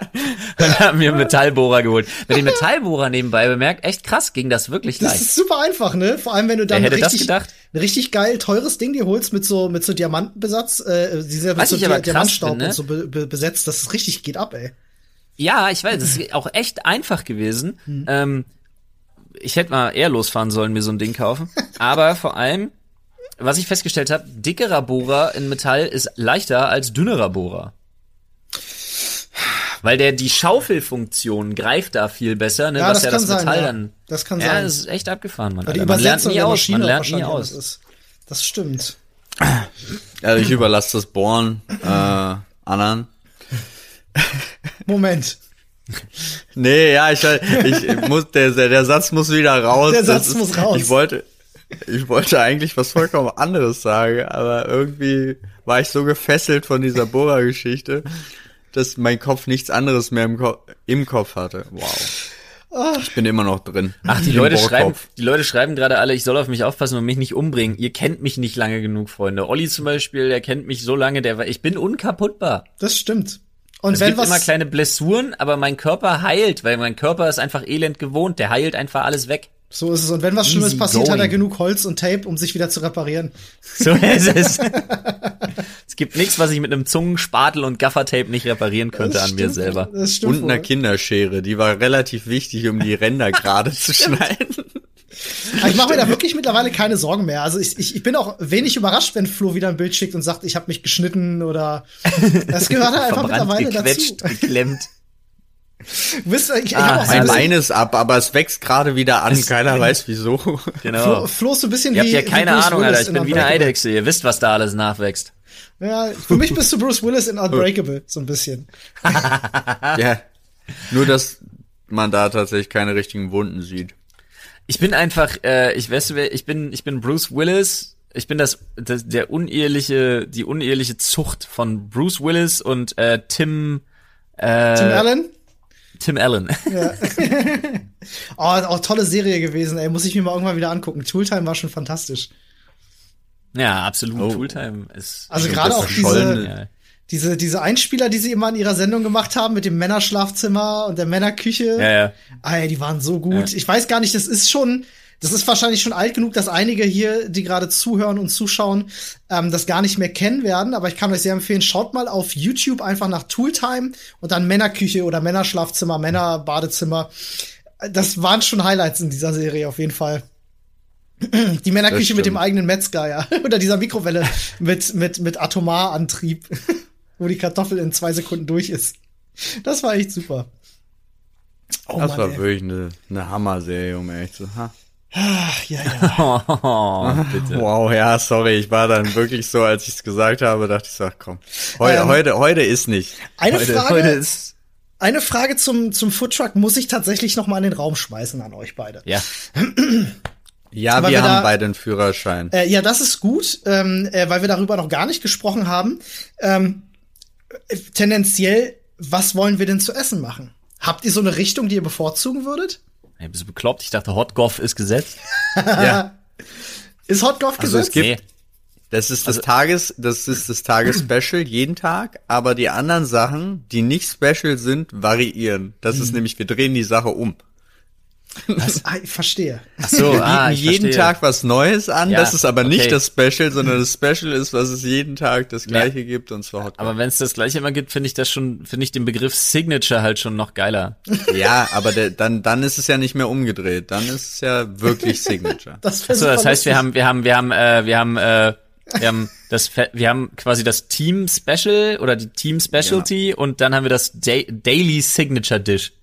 Speaker 1: und <laughs> hab mir einen Metallbohrer geholt. Mit dem Metallbohrer nebenbei bemerkt, echt krass, ging das wirklich
Speaker 3: Das
Speaker 1: leicht.
Speaker 3: ist super einfach, ne? Vor allem, wenn du dann
Speaker 1: das
Speaker 3: richtig, richtig geil teures Ding dir holst mit so mit so Diamantenbesatz, äh, dieser mit
Speaker 1: Was
Speaker 3: so Diamantstaub
Speaker 1: finde-
Speaker 3: und so be be besetzt, dass es richtig geht ab, ey.
Speaker 1: Ja, ich weiß, es ist auch echt einfach gewesen. Ähm, ich hätte mal eher losfahren sollen, mir so ein Ding kaufen. <laughs> Aber vor allem, was ich festgestellt habe, dickerer Bohrer in Metall ist leichter als dünnerer Bohrer. Weil der die Schaufelfunktion greift da viel besser, ne,
Speaker 3: Ja,
Speaker 1: was
Speaker 3: das
Speaker 1: ja
Speaker 3: kann
Speaker 1: das
Speaker 3: sein,
Speaker 1: Metall
Speaker 3: ja.
Speaker 1: dann.
Speaker 3: Das kann
Speaker 1: ja,
Speaker 3: sein.
Speaker 1: das ist echt abgefahren, man.
Speaker 3: Die.
Speaker 1: Man lernt nie aus, man lernt nie aus.
Speaker 3: ist. Das stimmt.
Speaker 2: Also ich überlasse das Bohren äh, anderen. <laughs>
Speaker 3: Moment.
Speaker 2: Nee, ja, ich, ich muss, der, der, Satz muss wieder raus.
Speaker 3: Der Satz muss raus.
Speaker 2: Ich wollte, ich wollte eigentlich was vollkommen anderes sagen, aber irgendwie war ich so gefesselt von dieser Bohrer-Geschichte, dass mein Kopf nichts anderes mehr im, Ko im Kopf hatte. Wow. Ich bin immer noch drin.
Speaker 1: Ach, die Leute schreiben, die Leute schreiben gerade alle, ich soll auf mich aufpassen und mich nicht umbringen. Ihr kennt mich nicht lange genug, Freunde. Olli zum Beispiel, der kennt mich so lange, der war, ich bin unkaputtbar.
Speaker 3: Das stimmt. Und
Speaker 1: Es
Speaker 3: wenn
Speaker 1: gibt
Speaker 3: was
Speaker 1: immer kleine Blessuren, aber mein Körper heilt, weil mein Körper ist einfach elend gewohnt. Der heilt einfach alles weg.
Speaker 3: so ist es und wenn was Schlimmes
Speaker 1: Easy
Speaker 3: passiert, hat er
Speaker 1: going.
Speaker 3: genug Holz und Tape, um sich wieder zu reparieren.
Speaker 1: So ist es. <laughs> es gibt nichts, was ich mit einem Zungenspatel und Gaffertape nicht reparieren könnte
Speaker 3: Das
Speaker 1: an mir
Speaker 3: stimmt,
Speaker 1: selber.
Speaker 3: Das stimmt.
Speaker 2: Und einer. Kinderschere, die war relativ wichtig, um die Ränder gerade zu <laughs> schneiden.
Speaker 3: Aber ich mache mir da wirklich mittlerweile keine Sorgen mehr. Also ich, ich, ich bin auch wenig überrascht, wenn Flo wieder ein Bild schickt und sagt, ich habe mich geschnitten oder <laughs> das gehört halt einfach mittlerweile
Speaker 1: gequetscht,
Speaker 3: dazu.
Speaker 1: geklemmt.
Speaker 3: Du bist, ich, ich
Speaker 1: Ah,
Speaker 3: hab auch so
Speaker 2: Mein Bein ist ab, aber es wächst gerade wieder an. Keiner <laughs> weiß wieso.
Speaker 3: Flo,
Speaker 1: Genau.
Speaker 3: Flo ist so ein bisschen
Speaker 1: Ihr
Speaker 3: wie
Speaker 1: habt ja keine Ahnung,
Speaker 3: Willis
Speaker 1: Alter. Ich
Speaker 3: in
Speaker 1: bin wie eine. Eidechse. Ihr wisst, was da alles nachwächst.
Speaker 3: Ja, für mich bist du Bruce Willis in Unbreakable, so ein bisschen. <laughs>
Speaker 2: Ja. Nur, dass man da tatsächlich keine richtigen Wunden sieht.
Speaker 1: Ich bin einfach, äh, ich weiß, wer- ich bin, ich bin Bruce Willis. Ich bin das, das der uneheliche, die uneheliche Zucht von Bruce Willis und äh, Tim, äh,
Speaker 3: Tim Allen?
Speaker 1: Tim Allen. <laughs> <laughs>
Speaker 3: Oh, auch tolle Serie gewesen, ey. Muss ich mir mal irgendwann wieder angucken. Tooltime war schon fantastisch.
Speaker 1: ja, absolut.
Speaker 2: Oh.
Speaker 1: Tooltime ist.
Speaker 3: Also gerade auch diese,
Speaker 1: ja.
Speaker 3: Diese, diese Einspieler, die sie immer in ihrer Sendung gemacht haben mit dem Männerschlafzimmer und der Männerküche.
Speaker 1: ja, ja.
Speaker 3: Ey, die waren so gut.
Speaker 1: Ja.
Speaker 3: Ich weiß gar nicht, das ist schon, das ist wahrscheinlich schon alt genug, dass einige hier, die gerade zuhören und zuschauen, ähm, das gar nicht mehr kennen werden. Aber ich kann euch sehr empfehlen, schaut mal auf YouTube einfach nach Tooltime und dann Männerküche oder Männerschlafzimmer, Männerbadezimmer. Das waren schon Highlights in dieser Serie auf jeden Fall. Die Männerküche mit dem eigenen Metzger, ja. <laughs> Oder dieser Mikrowelle mit, mit, mit Atomarantrieb, wo die Kartoffel in zwei Sekunden durch ist. Das war echt super. Oh
Speaker 2: Das
Speaker 3: Mann,
Speaker 2: war
Speaker 3: ey.
Speaker 2: wirklich eine, eine Hammer-Serie, um ehrlich zu sein.
Speaker 3: Ach, ja, ja.
Speaker 1: Oh, <laughs> bitte.
Speaker 2: Wow, ja, sorry, ich war dann wirklich so, als ich es gesagt habe, dachte ich so, ach komm, heute,
Speaker 3: Ähm,
Speaker 2: heute, heute ist nicht.
Speaker 3: Eine
Speaker 1: Heute,
Speaker 3: Frage,
Speaker 1: heute ist.
Speaker 3: eine Frage zum, zum Foodtruck muss ich tatsächlich noch mal in den Raum schmeißen an euch beide.
Speaker 1: Ja. <clears throat>
Speaker 2: Ja,
Speaker 3: Aber
Speaker 2: wir
Speaker 3: wir
Speaker 2: haben
Speaker 3: da-
Speaker 2: beide einen Führerschein.
Speaker 3: Äh, ja, das ist gut, ähm, äh, weil wir darüber noch gar nicht gesprochen haben. Ähm, äh, tendenziell, was wollen wir denn zu essen machen? Habt ihr so eine Richtung, die ihr bevorzugen würdet?
Speaker 1: Ey, bist du bekloppt? Ich dachte, Hotgoff ist gesetzt. <laughs>
Speaker 2: ja.
Speaker 3: Ist Hotgoff
Speaker 2: Also es
Speaker 3: gesetzt?
Speaker 2: gibt,
Speaker 1: Nee.
Speaker 2: das ist das Tages, das ist das Tagesspecial jeden Tag, aber die anderen Sachen, die nicht special sind, variieren. Das
Speaker 3: Mhm.
Speaker 2: ist nämlich, wir drehen die Sache um.
Speaker 3: Ah, ich verstehe.
Speaker 1: Ach so,
Speaker 2: Wir
Speaker 1: ah,
Speaker 2: bieten
Speaker 1: ich
Speaker 2: jeden
Speaker 1: verstehe.
Speaker 2: Tag was Neues an.
Speaker 1: Ja,
Speaker 2: das ist aber
Speaker 1: okay.
Speaker 2: nicht das Special, sondern das Special ist, was es jeden Tag das gleiche gibt und zwar Hot
Speaker 1: Aber wenn es das gleiche immer gibt, finde ich das schon, finde ich den Begriff Signature halt schon noch geiler. <laughs>
Speaker 2: Ja, aber der, dann, dann ist es ja nicht mehr umgedreht. Dann ist es ja wirklich <laughs> Signature.
Speaker 3: Das,
Speaker 1: So, das heißt, wir haben, wir haben, wir haben, äh, wir haben, äh, wir haben das, wir haben quasi das Team Special oder die Team Specialty und dann haben wir das Da Daily Signature Dish.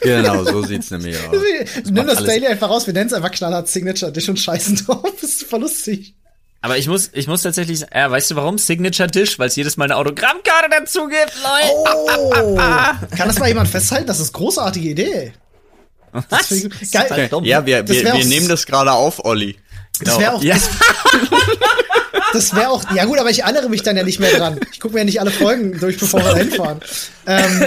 Speaker 2: genau, so sieht's nämlich aus. <laughs>
Speaker 3: Nimm
Speaker 1: macht
Speaker 3: das
Speaker 1: alles-
Speaker 3: Daily einfach raus, wir nennen es einfach knallhart Signature Dish und scheißen <laughs> drauf. Das ist super lustig.
Speaker 1: Aber ich muss, ich muss tatsächlich, äh, weißt du warum? Signature Dish, weil es jedes Mal eine Autogrammkarte dazu gibt, Leute.
Speaker 3: Oh! <laughs> Kann das mal jemand festhalten? Das ist eine großartige Idee.
Speaker 1: Was? Das ist
Speaker 3: Geil.
Speaker 1: dumm.
Speaker 2: Ja, wir,
Speaker 3: Das
Speaker 2: wir, wir nehmen das gerade auf, Olli.
Speaker 3: Das wäre auch,
Speaker 1: Ja.
Speaker 3: das, Das wäre auch, ja gut, aber ich erinnere mich dann ja nicht mehr dran. Ich gucke mir ja nicht alle Folgen durch, bevor wir hinfahren. Ähm,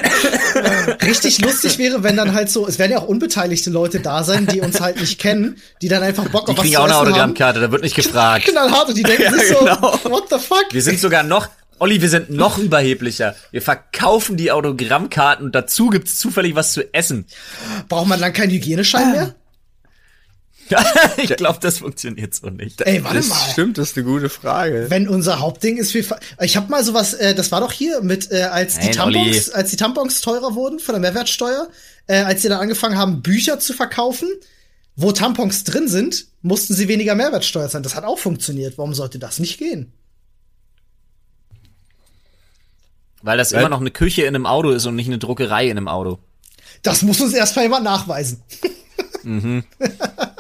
Speaker 3: äh, richtig lustig wäre, wenn dann halt so, es werden ja auch unbeteiligte Leute da sein, die uns halt nicht kennen, die dann einfach Bock
Speaker 1: Die
Speaker 3: auf was
Speaker 1: kriegen
Speaker 3: zu
Speaker 1: auch eine
Speaker 3: haben.
Speaker 1: Autogrammkarte, da wird nicht gefragt.
Speaker 3: Knallhart und die denken <laughs>
Speaker 2: Ja,
Speaker 3: sich so,
Speaker 2: genau.
Speaker 3: what the fuck?
Speaker 1: Wir sind sogar noch, Olli, wir sind noch überheblicher. Wir verkaufen die Autogrammkarten und dazu gibt's zufällig was zu essen.
Speaker 3: Braucht man dann keinen Hygieneschein mehr? <laughs>
Speaker 1: ich glaube, das funktioniert so nicht.
Speaker 3: Ey, warte
Speaker 2: das
Speaker 3: mal.
Speaker 2: stimmt, das ist eine gute Frage.
Speaker 3: Wenn unser Hauptding ist, wir, ich habe mal sowas, äh, das war doch hier mit, äh, als die
Speaker 1: Nein,
Speaker 3: Tampons,
Speaker 1: Olli.
Speaker 3: als die Tampons teurer wurden von der Mehrwertsteuer, äh, als sie dann angefangen haben, Bücher zu verkaufen, wo Tampons drin sind, mussten sie weniger Mehrwertsteuer zahlen. Das hat auch funktioniert. Warum sollte das nicht gehen?
Speaker 1: Weil das immer noch eine Küche in einem Auto ist und nicht eine Druckerei in einem Auto.
Speaker 3: Das muss uns erstmal jemand nachweisen.
Speaker 1: Mhm. <laughs>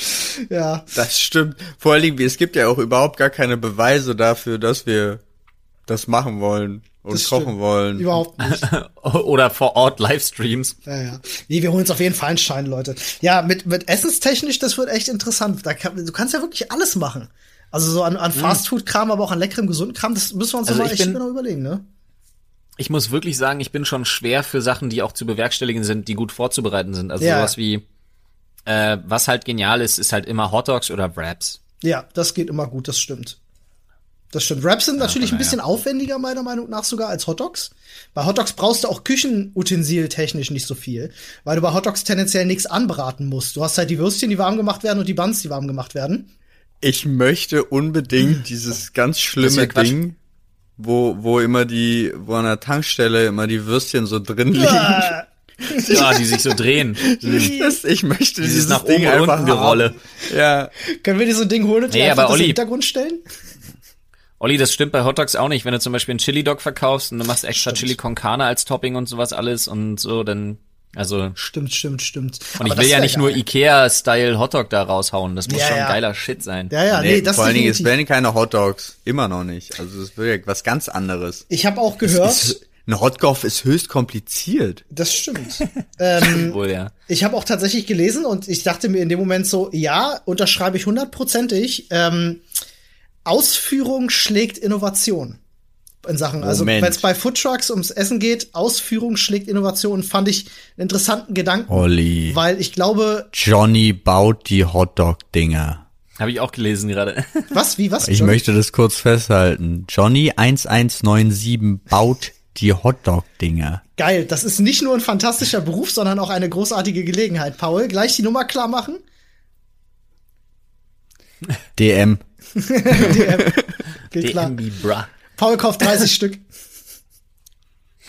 Speaker 1: <laughs>
Speaker 3: ja.
Speaker 2: Das stimmt. Vor allen Dingen, es gibt ja auch überhaupt gar keine Beweise dafür, dass wir das machen wollen und
Speaker 3: Das
Speaker 2: kochen
Speaker 3: stimmt.
Speaker 2: wollen.
Speaker 3: Überhaupt nicht. <laughs>
Speaker 1: Oder vor Ort Livestreams.
Speaker 3: Ja, ja. Nee, wir holen uns auf jeden Fall einen Schein, Leute. Ja, mit, mit essenstechnisch, das wird echt interessant. Da kann, du kannst ja wirklich alles machen. Also so an, an Fastfood-Kram, aber auch an leckerem, gesunden Kram, das müssen wir uns
Speaker 1: Mhm. Also
Speaker 3: mal
Speaker 1: ich
Speaker 3: echt
Speaker 1: bin-
Speaker 3: genau überlegen, ne?
Speaker 1: Ich muss wirklich sagen, ich bin schon schwer für Sachen, die auch zu bewerkstelligen sind, die gut vorzubereiten sind. Also
Speaker 3: Ja.
Speaker 1: sowas wie, äh, was halt genial ist, ist halt immer Hotdogs oder Wraps.
Speaker 3: Ja, das geht immer gut, das stimmt. Das stimmt. Wraps sind natürlich ein
Speaker 1: naja.
Speaker 3: bisschen aufwendiger, meiner Meinung nach sogar, als Hotdogs. Bei Hotdogs brauchst du auch Küchenutensil technisch nicht so viel, weil du bei Hotdogs tendenziell nichts anbraten musst. Du hast halt die Würstchen, die warm gemacht werden und die Buns, die warm gemacht werden.
Speaker 2: Ich möchte unbedingt dieses ganz schlimme. Ding, wo, wo immer die, wo an der Tankstelle immer die Würstchen so drin liegen. <laughs>
Speaker 1: Ja, die sich so drehen.
Speaker 2: Das, ich möchte
Speaker 1: Dieses
Speaker 2: dieses,
Speaker 1: nach
Speaker 2: Ding
Speaker 1: oben und
Speaker 2: einfach
Speaker 1: unten Gerolle.
Speaker 2: Ja,
Speaker 3: können wir dir so ein Ding holen und dir
Speaker 1: Nee,
Speaker 3: einfach
Speaker 1: aber
Speaker 3: das im
Speaker 1: Olli-
Speaker 3: Hintergrund stellen?
Speaker 1: Olli, das stimmt bei Hotdogs auch nicht. Wenn du zum Beispiel einen Chili-Dog verkaufst und du machst extra
Speaker 3: Stimmt.
Speaker 1: Chili con Carne als Topping und sowas alles und so, dann, also,
Speaker 3: Stimmt, stimmt, stimmt.
Speaker 1: und ich will ja nicht nur Ikea-Style Hotdog da raushauen. Das muss
Speaker 3: Ja,
Speaker 1: schon
Speaker 3: ja.
Speaker 1: geiler Shit sein.
Speaker 3: Ja, ja, nee,
Speaker 2: nee,
Speaker 3: das
Speaker 2: vor allen Dingen, es werden keine Hotdogs. Immer noch nicht. Also es wird ja was ganz anderes.
Speaker 3: Ich habe auch gehört,
Speaker 2: Ist, ein Hotdog ist höchst kompliziert.
Speaker 3: das stimmt. <laughs> ähm, <laughs>
Speaker 1: Wohl, ja.
Speaker 3: Ich habe auch tatsächlich gelesen und ich dachte mir in dem Moment so, ja, unterschreibe ich hundertprozentig. Ähm, Ausführung schlägt Innovation. In Sachen, also
Speaker 2: Moment.
Speaker 3: wenn es bei Foodtrucks ums Essen geht, Ausführung schlägt Innovation, fand ich einen interessanten Gedanken,
Speaker 2: Olli.
Speaker 3: weil ich glaube,
Speaker 2: Johnny baut die Hotdog-Dinger.
Speaker 1: Habe ich auch gelesen gerade. <laughs>
Speaker 3: was, wie, was?
Speaker 2: Ich
Speaker 3: John?
Speaker 2: möchte das kurz festhalten. Johnny 1197 baut die Hotdog-Dinger.
Speaker 3: Geil, das ist nicht nur ein fantastischer Beruf, sondern auch eine großartige Gelegenheit. Paul, gleich die Nummer klar machen.
Speaker 2: DM. <laughs>
Speaker 3: Geht klar.
Speaker 1: DMB, bruh.
Speaker 3: Paul kauft 30 <laughs> Stück.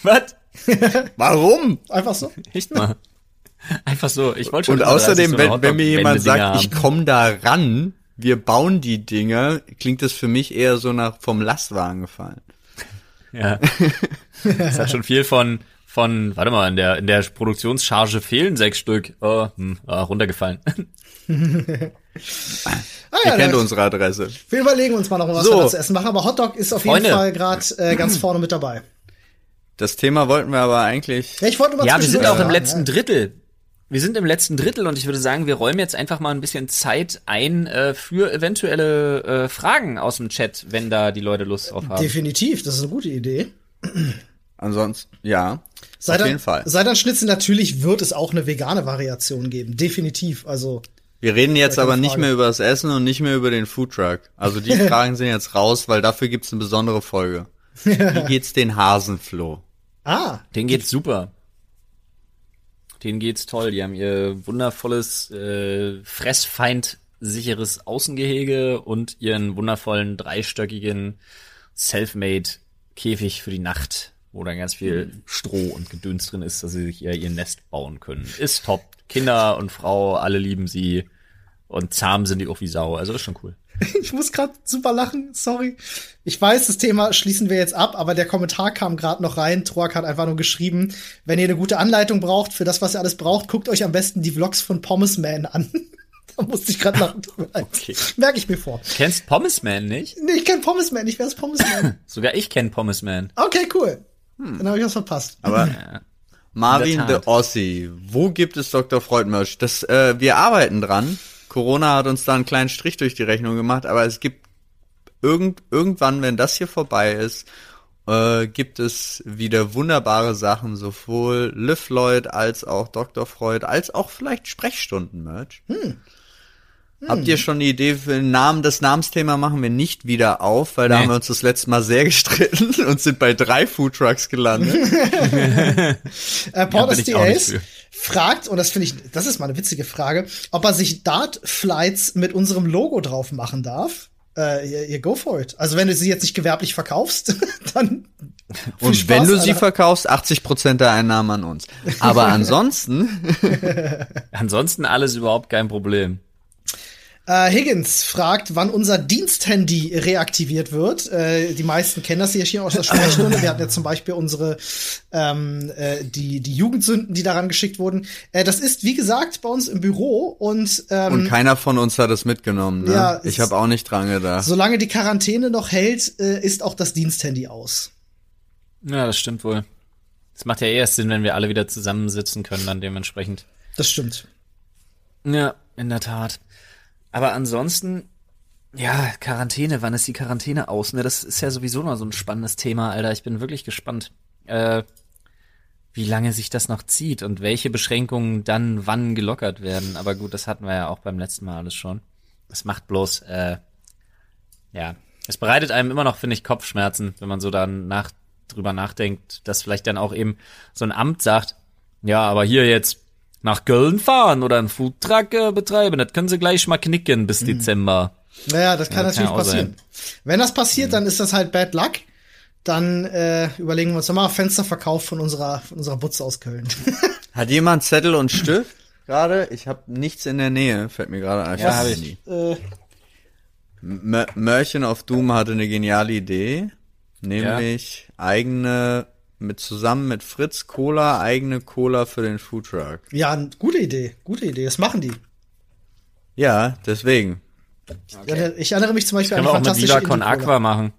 Speaker 1: Was? <laughs>
Speaker 2: Warum?
Speaker 3: Einfach so.
Speaker 1: Echt mal. Einfach so. Ich wollte schon
Speaker 2: Und
Speaker 1: immer 30
Speaker 2: außerdem,
Speaker 1: so
Speaker 2: wenn, wenn mir jemand sagt, ich
Speaker 1: haben.
Speaker 2: komme da ran, wir bauen die Dinger, klingt das für mich eher so nach vom Lastwagen gefallen.
Speaker 1: Ja. <laughs> Das hat schon viel von, von, warte mal, in der, in der Produktionscharge fehlen sechs Stück. Oh, hm, ah, runtergefallen. <laughs>
Speaker 3: Ah,
Speaker 2: Ihr
Speaker 3: ja,
Speaker 2: kennt
Speaker 3: da-
Speaker 2: unsere Adresse.
Speaker 3: Wir überlegen uns mal noch, was
Speaker 2: So.
Speaker 3: wir da zu essen machen, aber Hotdog ist auf
Speaker 1: Freunde.
Speaker 3: jeden Fall gerade äh, ganz vorne mit dabei.
Speaker 2: Das Thema wollten wir aber eigentlich.
Speaker 3: Ja, ich wollte mal
Speaker 1: Ja, wir sind auch im letzten
Speaker 3: ja.
Speaker 1: Drittel. Wir sind im letzten Drittel und ich würde sagen, wir räumen jetzt einfach mal ein bisschen Zeit ein äh, für eventuelle äh, Fragen aus dem Chat, wenn da die Leute Lust drauf haben.
Speaker 3: Definitiv, das ist eine gute Idee.
Speaker 2: Ansonsten, ja.
Speaker 3: Seit
Speaker 2: auf
Speaker 3: an,
Speaker 2: jeden Fall.
Speaker 3: Seit an Schnitzel natürlich wird es auch eine vegane Variation geben. Definitiv. Also,
Speaker 2: Wir reden jetzt aber nicht mehr über das Essen und nicht mehr über den Foodtruck. Also die <laughs> Fragen sind jetzt raus, weil dafür gibt's eine besondere Folge. <laughs> Wie geht's den Hasenfloh?
Speaker 3: ah,
Speaker 1: Den geht's super. Denen geht's toll. Die haben ihr wundervolles, äh, fressfeindsicheres Außengehege und ihren wundervollen dreistöckigen Selfmade Käfig für die Nacht, wo dann ganz viel Stroh und Gedöns drin ist, dass sie sich ihr, ihr Nest bauen können. Ist top. Kinder und Frau, alle lieben sie. Und zahm sind die auch wie Sau. Also ist schon cool. <laughs>
Speaker 3: ich muss gerade super lachen, sorry. Ich weiß, das Thema schließen wir jetzt ab, aber der Kommentar kam gerade noch rein. Troak hat einfach nur geschrieben, wenn ihr eine gute Anleitung braucht für das, was ihr alles braucht, guckt euch am besten die Vlogs von Pommes Man an. <laughs> da musste ich gerade lachen.
Speaker 1: Okay.
Speaker 3: Merke ich mir vor.
Speaker 1: Kennst Pommes Man nicht?
Speaker 3: Nee, ich kenn Pommes Man, ich wär's Pommes Man. <laughs>
Speaker 1: Sogar ich kenn Pommes Man.
Speaker 3: Okay, cool. Dann habe ich was verpasst.
Speaker 2: Aber
Speaker 1: Ja.
Speaker 2: Marvin
Speaker 1: In
Speaker 2: the. Ossi, wo gibt es Dr. Freud Merch? Das, äh, wir arbeiten dran. Corona hat uns da einen kleinen Strich durch die Rechnung gemacht, aber es gibt irgend, irgendwann, wenn das hier vorbei ist, äh, gibt es wieder wunderbare Sachen, sowohl Liv Lloyd als auch Dr. Freud, als auch vielleicht Sprechstunden-Merch. Hm. Habt ihr schon eine Idee für den Namen? Das Namensthema machen wir nicht wieder auf, weil da
Speaker 1: Nee.
Speaker 2: haben wir uns das letzte Mal sehr <laughs> gestritten und sind bei drei Foodtrucks gelandet. <laughs>
Speaker 3: Äh,
Speaker 1: Ja,
Speaker 3: Fragt, und das finde ich, das ist mal eine witzige Frage, ob er sich Dart Flights mit unserem Logo drauf machen darf. Äh, ihr, ihr go for it. Also wenn du sie jetzt nicht gewerblich verkaufst, <laughs> dann viel
Speaker 2: Und
Speaker 3: Spaß,
Speaker 2: wenn du sie
Speaker 3: Alter.
Speaker 2: verkaufst, 80% der Einnahmen an uns. Aber <laughs> ansonsten, <laughs>
Speaker 1: Ansonsten alles überhaupt kein Problem.
Speaker 3: Äh, Higgins fragt, wann unser Diensthandy reaktiviert wird. Äh, die meisten kennen das hier aus der Sprechstunde. Wir hatten ja zum Beispiel unsere ähm, äh, die die Jugendsünden, die daran geschickt wurden. Äh, das ist wie gesagt bei uns im Büro und, ähm,
Speaker 2: und keiner von uns hat es mitgenommen. Ne?
Speaker 3: Ja,
Speaker 2: ich
Speaker 3: es-
Speaker 2: habe auch nicht dran gedacht.
Speaker 3: solange die Quarantäne noch hält, äh, ist auch das Diensthandy aus.
Speaker 1: Ja, das stimmt wohl. Das macht ja eh erst Sinn, wenn wir alle wieder zusammensitzen können, dann dementsprechend.
Speaker 3: Das stimmt.
Speaker 1: Ja, in der Tat. Aber ansonsten, ja, Quarantäne, wann ist die Quarantäne aus? Ne, das ist ja sowieso noch so ein spannendes Thema, Alter. Ich bin wirklich gespannt, äh, wie lange sich das noch zieht und welche Beschränkungen dann wann gelockert werden. Aber gut, das hatten wir ja auch beim letzten Mal alles schon. Es macht bloß, äh, ja, es bereitet einem immer noch, finde ich, Kopfschmerzen, wenn man so dann nach, drüber nachdenkt, dass vielleicht dann auch eben so ein Amt sagt, ja, aber hier jetzt nach Köln fahren oder einen Foodtruck äh, betreiben, das können sie gleich mal knicken bis Dezember.
Speaker 3: Naja, das kann
Speaker 1: Ja,
Speaker 3: natürlich
Speaker 1: kann
Speaker 3: passieren. Wenn das passiert, dann ist das halt Bad Luck. Dann äh, überlegen wir uns nochmal Fensterverkauf von unserer von unserer Butze aus Köln. <laughs>
Speaker 2: Hat jemand Zettel und Stift gerade? Ich habe nichts in der Nähe, fällt mir gerade ein.
Speaker 1: Ja, hab
Speaker 2: ich.
Speaker 1: ich.
Speaker 3: äh,
Speaker 2: M Mörchen of Doom hatte eine geniale Idee, nämlich eigene mit zusammen mit Fritz Cola eigene Cola für den Foodtruck.
Speaker 3: ja, gute Idee, gute Idee. Das machen die.
Speaker 2: Ja, deswegen.
Speaker 3: Ja, ich erinnere mich zum Beispiel
Speaker 1: Können wir
Speaker 3: an
Speaker 1: auch mit
Speaker 3: fantastische
Speaker 1: Viva Con. Aqua machen.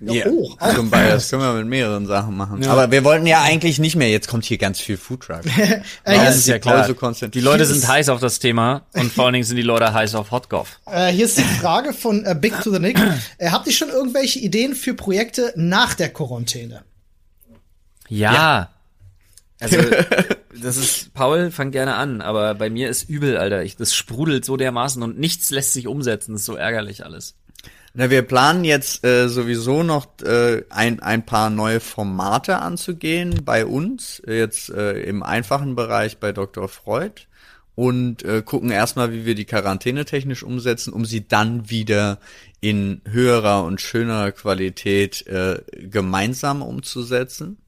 Speaker 3: Ja, oh, auch.
Speaker 2: Zum Beispiel, das können wir mit mehreren Sachen machen. Aber wir wollten ja eigentlich nicht mehr. Jetzt kommt hier ganz viel Foodtruck. <laughs>
Speaker 3: Äh,
Speaker 1: Ja, das
Speaker 3: ist,
Speaker 1: ja klar.
Speaker 2: so konzentriert
Speaker 1: Die Leute sind heiß auf das Thema und vor allen Dingen sind die Leute heiß auf Hotgoff.
Speaker 3: äh, hier ist die Frage von äh, Big to the Nick. Äh, habt ihr schon irgendwelche Ideen für Projekte nach der Quarantäne?
Speaker 1: Ja. Also, <laughs> das ist, Paul, fang gerne an, aber bei mir ist übel, Alter. Ich, das sprudelt so dermaßen und nichts lässt sich umsetzen. Das ist so ärgerlich alles.
Speaker 2: Na, wir planen jetzt äh, sowieso noch äh, ein, ein paar neue Formate anzugehen bei uns, äh, jetzt äh, im einfachen Bereich bei Dr. Freud und äh, gucken erstmal, wie wir die Quarantäne technisch umsetzen, um sie dann wieder in höherer und schönerer Qualität äh, gemeinsam umzusetzen.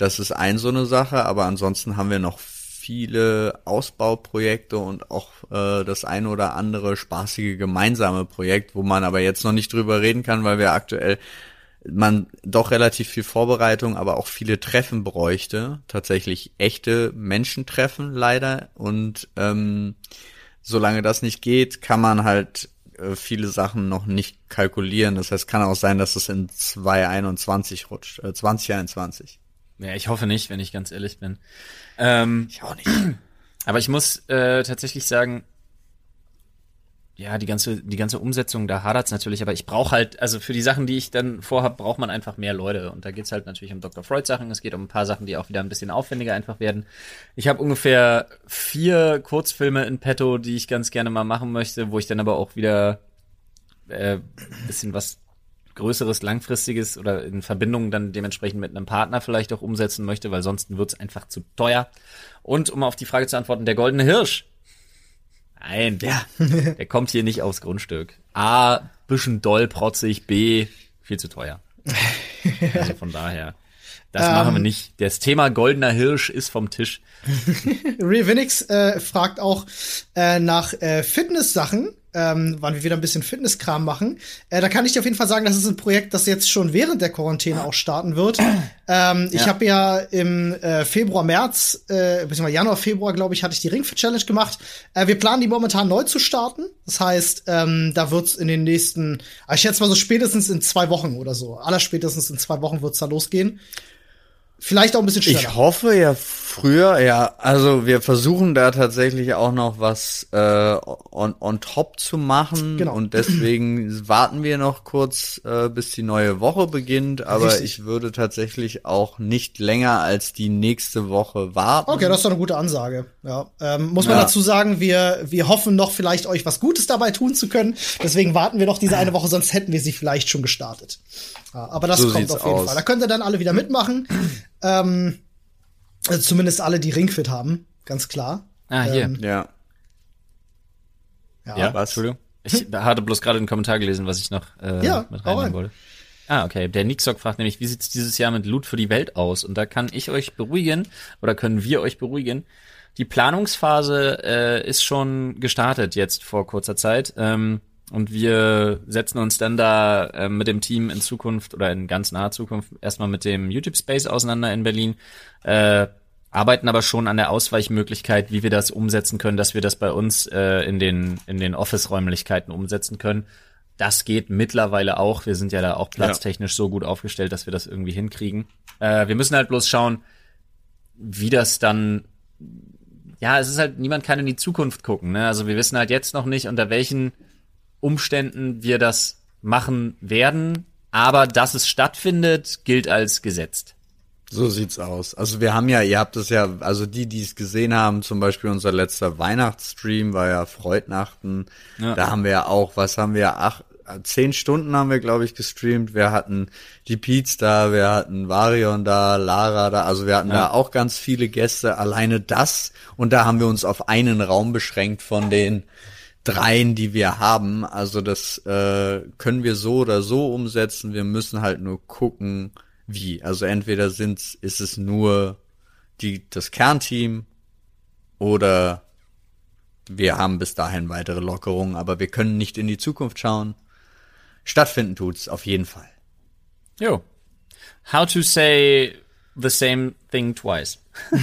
Speaker 2: Das ist ein so eine Sache, aber ansonsten haben wir noch viele Ausbauprojekte und auch äh, das eine oder andere spaßige gemeinsame Projekt, wo man aber jetzt noch nicht drüber reden kann, weil wir aktuell man doch relativ viel Vorbereitung, aber auch viele Treffen bräuchte, tatsächlich echte Menschentreffen leider und ähm, solange das nicht geht, kann man halt äh, viele Sachen noch nicht kalkulieren. Das heißt, kann auch sein, dass es in 2021 rutscht, äh, 2021.
Speaker 1: Ja, ich hoffe nicht, wenn ich ganz ehrlich bin. Ähm,
Speaker 2: Ich auch nicht. <clears throat>
Speaker 1: aber ich muss äh, tatsächlich sagen, ja, die ganze, die ganze Umsetzung, da hadert's natürlich, aber ich brauche halt, also für die Sachen, die ich dann vorhab, braucht man einfach mehr Leute. Und da geht's halt natürlich um Dr. Freud Sachen, es geht um ein paar Sachen, die auch wieder ein bisschen aufwendiger einfach werden. Ich habe ungefähr vier Kurzfilme in petto, die ich ganz gerne mal machen möchte, wo ich dann aber auch wieder äh, bisschen was Größeres, Langfristiges oder in Verbindung dann dementsprechend mit einem Partner vielleicht auch umsetzen möchte, weil sonst wird's einfach zu teuer. Und um auf die Frage zu antworten, der goldene Hirsch. Nein,
Speaker 2: Ja.
Speaker 1: der kommt hier nicht aufs Grundstück. A, bisschen doll, protzig, B, viel zu teuer. Also von daher. Das machen wir nicht. Das Thema goldener Hirsch ist vom Tisch. <laughs>
Speaker 3: Real Vinix äh, fragt auch äh, nach äh, Fitness-Sachen, ähm, wann wir wieder ein bisschen Fitnesskram machen. Äh, da kann ich dir auf jeden Fall sagen, das ist ein Projekt, das jetzt schon während der Quarantäne auch starten wird. <clears throat> Ähm, Ich
Speaker 1: Ja.
Speaker 3: habe ja im äh, Februar, März, äh, beziehungsweise Januar, Februar, glaube ich, hatte ich die Ringfit Challenge gemacht. Äh, wir planen die momentan neu zu starten. Das heißt, ähm, da wird's in den nächsten, ah, ich schätze mal so spätestens in zwei Wochen oder so, allerspätestens in zwei Wochen wird's da losgehen. Vielleicht auch ein bisschen schneller.
Speaker 2: Ich hoffe ja früher, ja, also wir versuchen da tatsächlich auch noch was äh, on, on top zu machen
Speaker 3: Genau.
Speaker 2: und deswegen warten wir noch kurz, äh, bis die neue Woche beginnt, aber
Speaker 3: Richtig.
Speaker 2: ich würde tatsächlich auch nicht länger als die nächste Woche warten.
Speaker 3: Okay, das ist doch eine gute Ansage. Ja, ähm, muss man
Speaker 2: Ja.
Speaker 3: dazu sagen, wir, wir hoffen noch vielleicht euch was Gutes dabei tun zu können. Deswegen warten wir noch diese eine Woche, sonst hätten wir sie vielleicht schon gestartet. Ja, aber das
Speaker 2: So
Speaker 3: kommt auf jeden
Speaker 2: aus.
Speaker 3: Fall. Da könnt ihr dann alle wieder mitmachen. <clears throat> ähm, also zumindest alle, die Ringfit haben, ganz klar.
Speaker 1: Ah, hier.
Speaker 3: Ähm,
Speaker 2: Ja.
Speaker 3: ja.
Speaker 1: Ja,
Speaker 2: was?
Speaker 1: Entschuldigung. Ich hatte bloß gerade einen Kommentar gelesen, was ich noch äh,
Speaker 3: Ja,
Speaker 1: mit reinnehmen
Speaker 3: rein.
Speaker 1: wollte. Ah, okay. Der Nixock fragt nämlich, wie sieht's dieses Jahr mit Loot für die Welt aus? Und da kann ich euch beruhigen, oder können wir euch beruhigen. Die Planungsphase äh, ist schon gestartet jetzt vor kurzer Zeit. Ähm, und wir setzen uns dann da äh, mit dem Team in Zukunft oder in ganz naher Zukunft erstmal mit dem YouTube Space auseinander in Berlin. Äh, arbeiten aber schon an der Ausweichmöglichkeit, wie wir das umsetzen können, dass wir das bei uns äh, in den in den Office-Räumlichkeiten umsetzen können. Das geht mittlerweile auch. Wir sind ja da auch platztechnisch so gut aufgestellt, dass wir das irgendwie hinkriegen. Äh, wir müssen halt bloß schauen, wie das dann. Ja, es ist halt, niemand kann in die Zukunft gucken. Ne? Also wir wissen halt jetzt noch nicht, unter welchen Umständen wir das machen werden. Aber dass es stattfindet, gilt als gesetzt.
Speaker 2: So sieht's aus. Also wir haben ja, ihr habt es ja, also die, die es gesehen haben, zum Beispiel unser letzter Weihnachtsstream war ja Freudnachten.
Speaker 1: Ja.
Speaker 2: Da haben wir ja auch, was haben wir, acht, zehn Stunden haben wir, glaube ich, gestreamt. Wir hatten die Pete's da, wir hatten Varion da, Lara da, also wir hatten
Speaker 1: Ja.
Speaker 2: da auch ganz viele Gäste. Alleine das und da haben wir uns auf einen Raum beschränkt von den dreien, die wir haben. Also das äh, können wir so oder so umsetzen. Wir müssen halt nur gucken, wie. Also entweder sind's, ist es nur die, das Kernteam oder wir haben bis dahin weitere Lockerungen, aber wir können nicht in die Zukunft schauen. Stattfinden tut's auf jeden Fall.
Speaker 1: Jo. How to say the same thing twice. <laughs>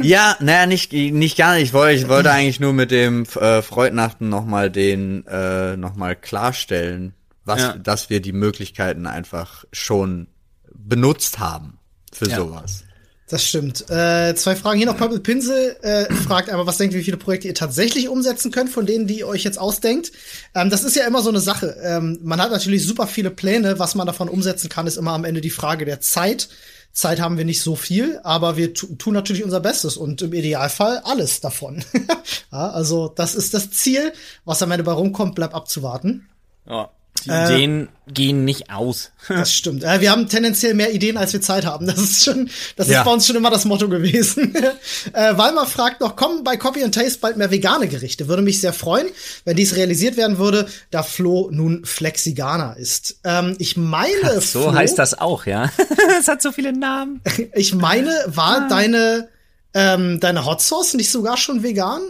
Speaker 2: Ja, naja, nicht, nicht gar nicht. Ich wollte, ich wollte eigentlich nur mit dem äh, Freudnachten nochmal den, äh, nochmal klarstellen, was,
Speaker 1: Ja.
Speaker 2: dass wir die Möglichkeiten einfach schon benutzt haben für
Speaker 1: Ja.
Speaker 2: sowas.
Speaker 3: Das stimmt. Äh, zwei Fragen hier noch. Purple Pinsel äh, fragt einmal, was denkt ihr, wie viele Projekte ihr tatsächlich umsetzen könnt, von denen, die ihr euch jetzt ausdenkt. Ähm, das ist ja immer so eine Sache. Ähm, man hat natürlich super viele Pläne. Was man davon umsetzen kann, ist immer am Ende die Frage der Zeit. Zeit haben wir nicht so viel, aber wir tu tun natürlich unser Bestes und im Idealfall alles davon. <laughs> ja, also das ist das Ziel. Was am Ende bei rumkommt, bleibt abzuwarten.
Speaker 1: Ja. Die
Speaker 3: Äh,
Speaker 1: Ideen gehen nicht aus. <laughs>
Speaker 3: Das stimmt. Äh, wir haben tendenziell mehr Ideen, als wir Zeit haben. Das ist schon, das
Speaker 2: Ja.
Speaker 3: ist bei uns schon immer das Motto gewesen. <laughs> äh, Walmer fragt noch, kommen bei Copy and Taste bald mehr vegane Gerichte? Würde mich sehr freuen, wenn dies realisiert werden würde, da Flo nun Flexiganer ist. Ähm, ich meine,
Speaker 1: So
Speaker 3: Flo,
Speaker 1: heißt das auch, ja. <laughs> Es hat so viele Namen.
Speaker 3: ich meine,
Speaker 1: Ah.
Speaker 3: war deine, ähm, deine Hot Sauce nicht sogar schon vegan?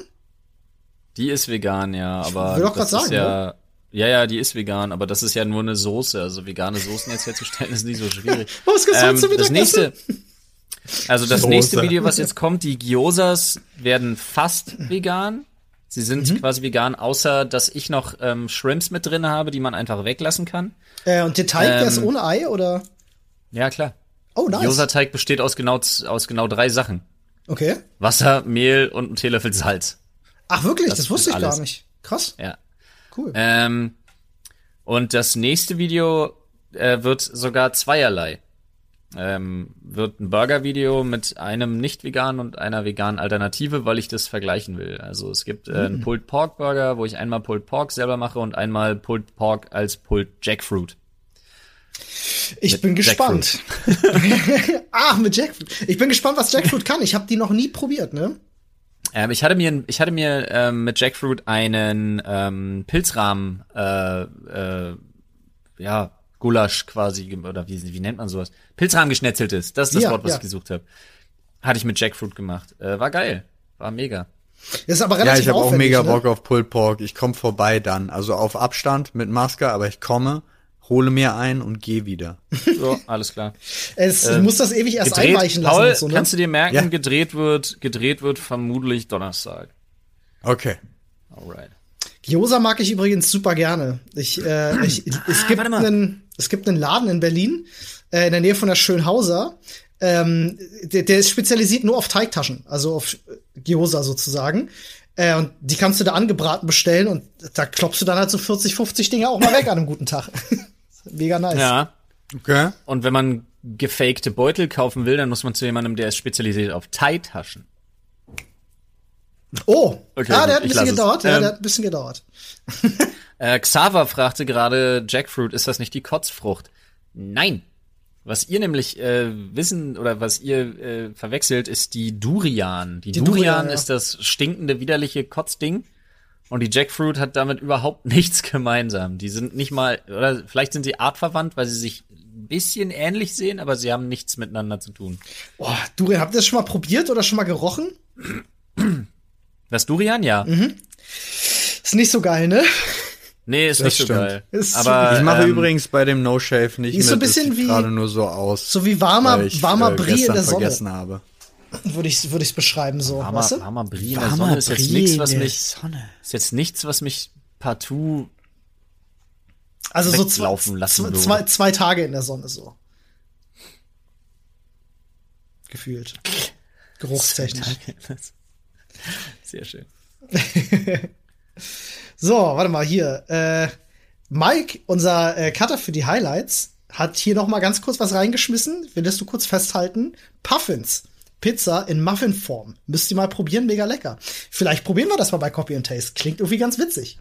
Speaker 1: Die ist vegan, ja, aber
Speaker 3: will doch
Speaker 1: ist
Speaker 3: sagen,
Speaker 1: ja, ja, ja, die ist vegan, aber das ist ja nur eine Soße. Also vegane Soßen jetzt herzustellen ist nicht so schwierig. <laughs>
Speaker 3: Was heute zum
Speaker 1: Ähm, das nächste, also das
Speaker 2: Soße.
Speaker 1: nächste Video, was jetzt kommt, die Gyosas werden fast vegan. Sie sind
Speaker 3: Mhm.
Speaker 1: quasi vegan, außer dass ich noch ähm, Shrimps mit drin habe, die man einfach weglassen kann.
Speaker 3: Äh, und der Teig, der ist
Speaker 1: Ähm,
Speaker 3: ohne Ei, oder?
Speaker 1: Ja, klar.
Speaker 3: Oh, nice.
Speaker 1: Gyoza-Teig besteht aus genau, aus genau drei Sachen.
Speaker 3: Okay.
Speaker 1: Wasser, Mehl und ein Teelöffel Salz.
Speaker 3: Ach, wirklich? Das,
Speaker 1: Das
Speaker 3: wusste ich gar
Speaker 1: alles.
Speaker 3: nicht. Krass.
Speaker 1: Ja.
Speaker 3: Cool.
Speaker 1: Ähm, und das nächste Video äh, wird sogar zweierlei. Ähm, wird ein Burger-Video mit einem nicht veganen und einer veganen Alternative, weil ich das vergleichen will. Also es gibt äh, einen Pulled Pork Burger, wo ich einmal Pulled Pork selber mache und einmal Pulled Pork als Pulled Jackfruit.
Speaker 3: Ich bin gespannt. <laughs> Ach, mit Jackfruit. Ich bin gespannt, was Jackfruit kann. Ich habe die noch nie probiert, ne?
Speaker 1: Ähm, ich hatte mir, ich hatte mir ähm, mit Jackfruit einen ähm, Pilzrahmen, äh, äh, ja, Gulasch quasi, oder wie, wie nennt man sowas? Pilzrahmen geschnetzeltes, das ist das
Speaker 3: Ja,
Speaker 1: Wort, was
Speaker 3: ja.
Speaker 1: ich gesucht habe. Hatte ich mit Jackfruit gemacht. Äh, war geil. War mega.
Speaker 3: Das ist aber
Speaker 2: Ja,
Speaker 3: relativ
Speaker 2: ich habe auch mega
Speaker 3: ne?
Speaker 2: Bock auf Pulled Pork. Ich komme vorbei dann. Also auf Abstand mit Maske, aber ich komme, hole mir ein und gehe wieder.
Speaker 1: So, alles klar.
Speaker 3: Es du musst das ewig erst
Speaker 1: Gedreht,
Speaker 3: einweichen lassen
Speaker 1: Paul,
Speaker 3: und so, ne?
Speaker 1: kannst du dir merken,
Speaker 2: Ja.
Speaker 1: gedreht wird, gedreht wird vermutlich Donnerstag.
Speaker 2: Okay.
Speaker 1: Alright.
Speaker 3: Gyoza mag ich übrigens super gerne. Ich, äh, <clears throat> ich, es gibt
Speaker 1: Ah, warte mal.
Speaker 3: einen, es gibt einen Laden in Berlin, äh, in der Nähe von der Schönhauser. ähm, der, der ist spezialisiert nur auf Teigtaschen, also auf Gyoza sozusagen. Äh, und die kannst du da angebraten bestellen und da klopfst du dann halt so 40, 50 Dinge auch mal weg an einem guten Tag. <laughs> Mega nice.
Speaker 1: Ja.
Speaker 2: Okay.
Speaker 1: Und wenn man gefakte Beutel kaufen will, dann muss man zu jemandem, der ist spezialisiert auf Thai-Taschen.
Speaker 3: Oh,
Speaker 1: Okay,
Speaker 3: ah, der hat ein bisschen gedauert. Ja,
Speaker 1: Ähm,
Speaker 3: der hat ein bisschen gedauert. <laughs>
Speaker 1: Äh, Xaver fragte gerade, Jackfruit, ist das nicht die Kotzfrucht? Nein. Was ihr nämlich äh, wissen oder was ihr äh, verwechselt, ist die Durian. Die,
Speaker 3: Die
Speaker 1: Durian,
Speaker 3: Durian, ja.
Speaker 1: ist das stinkende, widerliche Kotzding. Und die Jackfruit hat damit überhaupt <laughs> nichts gemeinsam. Die sind nicht mal, oder vielleicht sind sie artverwandt, weil sie sich ein bisschen ähnlich sehen, aber sie haben nichts miteinander zu tun.
Speaker 3: Boah, Durian, habt ihr das schon mal probiert oder schon mal gerochen?
Speaker 1: Das Durian, ja.
Speaker 3: Mhm. Ist nicht so geil, ne?
Speaker 1: Nee, ist
Speaker 2: Das
Speaker 1: nicht so
Speaker 2: stimmt.
Speaker 1: geil.
Speaker 3: Ist
Speaker 1: aber
Speaker 2: Ich mache
Speaker 1: ähm,
Speaker 2: übrigens bei dem No Shave nicht
Speaker 3: Ist so ein
Speaker 2: mit.
Speaker 3: bisschen
Speaker 2: das sieht
Speaker 3: wie-
Speaker 2: gerade nur so aus.
Speaker 3: So wie warmer, warmer
Speaker 2: äh,
Speaker 3: Brie in der Sonne,
Speaker 2: vergessen habe.
Speaker 3: Würde ich würde ich's beschreiben so,
Speaker 1: Warmer,
Speaker 3: weißt du?
Speaker 1: warmer Brie in der Sonne ist jetzt nichts, was mich,
Speaker 2: Sonne.
Speaker 1: ist jetzt nichts, was mich partout
Speaker 3: Also so zwei, zwei, zwei, zwei Tage in der Sonne so. Gefühlt. Geruchstechnisch.
Speaker 1: Sehr schön. <laughs>
Speaker 3: So, warte mal hier. Äh, Mike, unser äh, Cutter für die Highlights, hat hier noch mal ganz kurz was reingeschmissen. Willst du kurz festhalten? Puffins. Pizza in Muffinform. Müsst ihr mal probieren, mega lecker. Vielleicht probieren wir das mal bei Copy and Taste. Klingt irgendwie ganz witzig.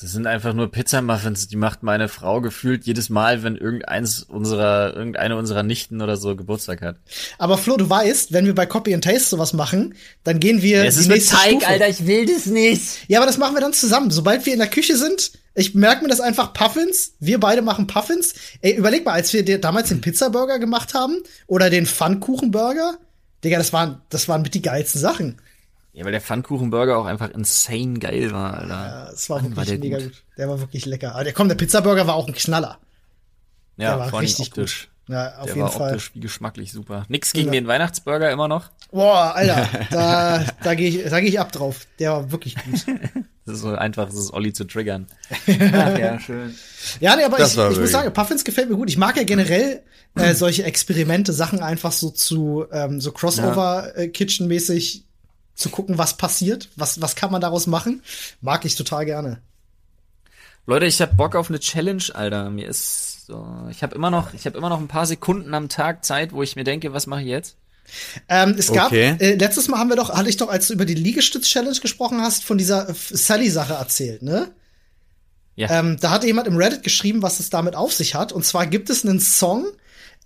Speaker 1: Das sind einfach nur Pizzamuffins, die macht meine Frau gefühlt jedes Mal, wenn irgendeins unserer, irgendeine unserer Nichten oder so Geburtstag hat.
Speaker 3: Aber Flo, du weißt, wenn wir bei Copy and Taste sowas machen, dann gehen wir
Speaker 1: Es
Speaker 3: die
Speaker 1: ist mit
Speaker 3: nächste
Speaker 1: Teig,
Speaker 3: Stufe.
Speaker 1: Alter, ich will das nicht.
Speaker 3: Ja, aber das machen wir dann zusammen. Sobald wir in der Küche sind, ich merke mir das einfach Puffins. Wir beide machen Puffins. Ey, überleg mal, als wir damals den Pizzaburger gemacht haben oder den Pfannkuchenburger, Digga, das waren, das waren mit die geilsten Sachen.
Speaker 1: Ja, weil der Pfannkuchenburger auch einfach insane geil war, Alter.
Speaker 3: Ja, es war
Speaker 1: Mann,
Speaker 3: wirklich
Speaker 1: war
Speaker 3: mega
Speaker 1: gut.
Speaker 3: gut. Der war wirklich lecker. Aber der, komm, der Pizzaburger war auch ein Knaller.
Speaker 1: Ja,
Speaker 3: der war
Speaker 1: vor allem
Speaker 3: richtig
Speaker 1: optisch.
Speaker 3: gut. Ja, auf
Speaker 1: der
Speaker 3: jeden
Speaker 1: war
Speaker 3: Fall.
Speaker 1: optisch wie geschmacklich super. Nix gegen
Speaker 3: Ja.
Speaker 1: den Weihnachtsburger immer noch.
Speaker 3: Boah, Alter, <laughs> da, da gehe ich, da geh ich ab drauf. Der war wirklich gut. <laughs>
Speaker 1: Das ist so einfach, das ist Olli zu triggern. <laughs> Ach, ja, schön.
Speaker 3: Ja, nee, aber
Speaker 2: Das
Speaker 3: ich, ich muss sagen, Puffins gefällt mir gut. Ich mag ja generell äh, solche Experimente, Sachen einfach so zu ähm, so Crossover-Kitchen-mäßig zu gucken, was passiert, was was kann man daraus machen. Mag ich total gerne.
Speaker 1: Leute, ich hab Bock auf eine Challenge, Alter. Mir ist so, ich habe immer noch, ich habe immer noch ein paar Sekunden am Tag Zeit, wo ich mir denke, was mache ich jetzt?
Speaker 3: Ähm, es gab
Speaker 2: Okay.
Speaker 3: äh, letztes Mal haben wir doch, hatte ich doch, als du über die Liegestütz-Challenge gesprochen hast, von dieser Sally-Sache erzählt, ne?
Speaker 1: Ja.
Speaker 3: Ähm, da hatte jemand im Reddit geschrieben, was es damit auf sich hat. Und zwar gibt es einen Song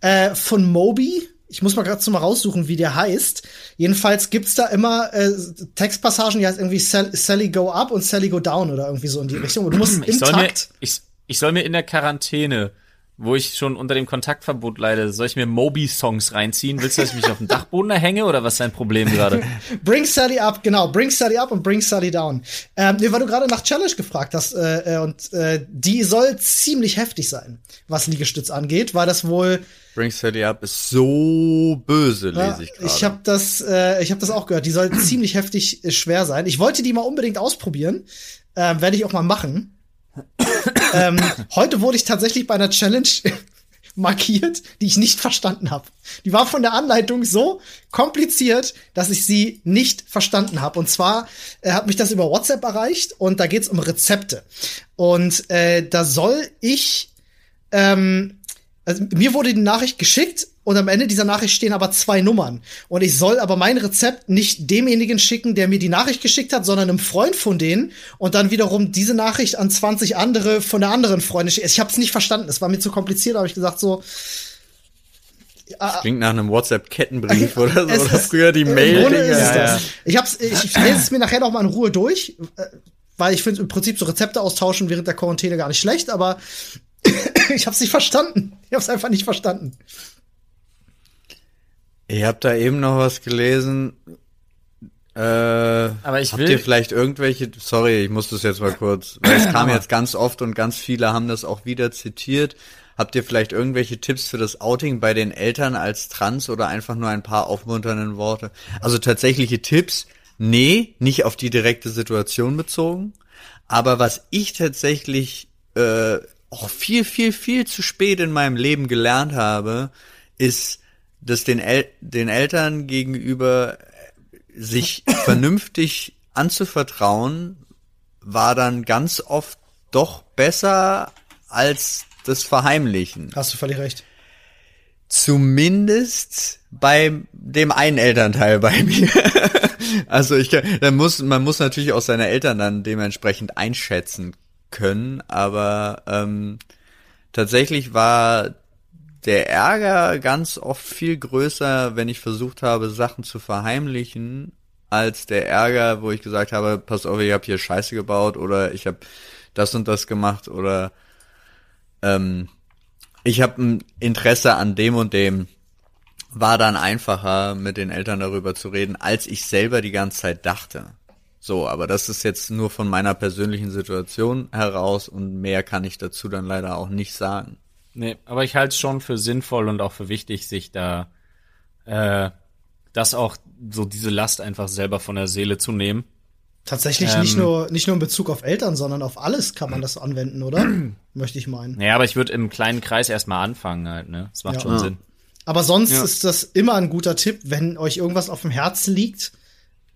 Speaker 3: äh, von Moby. Ich muss mal gerade so mal raussuchen, wie der heißt. Jedenfalls gibt's da immer äh, Textpassagen, die heißt irgendwie Sal Sally Go Up und Sally Go Down oder irgendwie so in die Richtung. Und du musst
Speaker 1: Ich
Speaker 3: im
Speaker 1: soll mir,
Speaker 3: Takt.
Speaker 1: ich, ich soll mir in der Quarantäne, wo ich schon unter dem Kontaktverbot leide, soll ich mir Moby-Songs reinziehen? Willst du, dass ich mich auf den Dachboden erhänge oder was ist dein Problem gerade? <laughs>
Speaker 3: Bring Sally up, genau, bring Sally up und bring Sally down. Ähm, nee, weil du gerade nach Challenge gefragt hast, äh, äh, und äh, die soll ziemlich heftig sein, was Liegestütz angeht, weil das wohl
Speaker 2: Bring Steady Up ist so böse,
Speaker 3: Ja,
Speaker 2: lese ich gerade.
Speaker 3: ich habe das, äh, ich habe das auch gehört. Die soll ziemlich heftig äh, schwer sein. Ich wollte die mal unbedingt ausprobieren, ähm, werde ich auch mal machen. Ähm, heute wurde ich tatsächlich bei einer Challenge <laughs> markiert, die ich nicht verstanden habe. Die war von der Anleitung so kompliziert, dass ich sie nicht verstanden habe. Und zwar äh, hat mich das über WhatsApp erreicht und da geht's um Rezepte. Und äh, da soll ich ähm, also mir wurde die Nachricht geschickt und am Ende dieser Nachricht stehen aber zwei Nummern. Und ich soll aber mein Rezept nicht demjenigen schicken, der mir die Nachricht geschickt hat, sondern einem Freund von denen und dann wiederum diese Nachricht an 20 andere von der anderen Freundin schicken. Ich habe es nicht verstanden. Es war mir zu kompliziert, habe ich gesagt so.
Speaker 2: Klingt nach einem WhatsApp-Kettenbrief <laughs> oder so.
Speaker 3: Es
Speaker 2: Oder
Speaker 3: ist-
Speaker 2: früher die
Speaker 3: im
Speaker 2: Mail.
Speaker 3: Grunde ist es
Speaker 1: Ja,
Speaker 3: das. Ich hab's, ich, ich lese es mir nachher noch mal in Ruhe durch, äh, weil ich finde im Prinzip so Rezepte austauschen während der Quarantäne gar nicht schlecht, aber <laughs> ich hab's nicht verstanden. Ich hab's einfach nicht verstanden.
Speaker 2: Ich habe da eben noch was gelesen. Äh, Aber
Speaker 1: ich
Speaker 2: habt
Speaker 1: will-
Speaker 2: ihr vielleicht irgendwelche, sorry, ich muss das jetzt mal kurz, weil es kam jetzt ganz oft und ganz viele haben das auch wieder zitiert. Habt ihr vielleicht irgendwelche Tipps für das Outing bei den Eltern als Trans oder einfach nur ein paar aufmunternden Worte? Also tatsächliche Tipps? Nee, nicht auf die direkte Situation bezogen. Aber was ich tatsächlich äh, auch viel, viel, viel zu spät in meinem Leben gelernt habe, ist, das den, El den Eltern gegenüber sich <coughs> vernünftig anzuvertrauen, war dann ganz oft doch besser als das Verheimlichen.
Speaker 3: Hast du völlig recht.
Speaker 2: Zumindest bei dem einen Elternteil bei <laughs> mir. also ich kann, dann muss, man muss natürlich auch seine Eltern dann dementsprechend einschätzen können, aber ähm, tatsächlich war der Ärger ganz oft viel größer, wenn ich versucht habe, Sachen zu verheimlichen, als der Ärger, wo ich gesagt habe, pass auf, ich habe hier Scheiße gebaut oder ich habe das und das gemacht oder ähm, ich habe ein Interesse an dem und dem, war dann einfacher, mit den Eltern darüber zu reden, als ich selber die ganze Zeit dachte. So, aber das ist jetzt nur von meiner persönlichen Situation heraus und mehr kann ich dazu dann leider auch nicht sagen.
Speaker 1: Nee, aber ich halte es schon für sinnvoll und auch für wichtig, sich da äh, das auch so diese Last einfach selber von der Seele zu nehmen.
Speaker 3: Tatsächlich ähm, nicht nur nicht nur in Bezug auf Eltern, sondern auf alles kann man das anwenden, oder? <clears throat> Möchte ich meinen.
Speaker 1: Ja, aber ich würde im kleinen Kreis erstmal anfangen halt, ne? Das macht ja. schon Sinn.
Speaker 3: Aber sonst ja. ist das immer ein guter Tipp, wenn euch irgendwas auf dem Herzen liegt,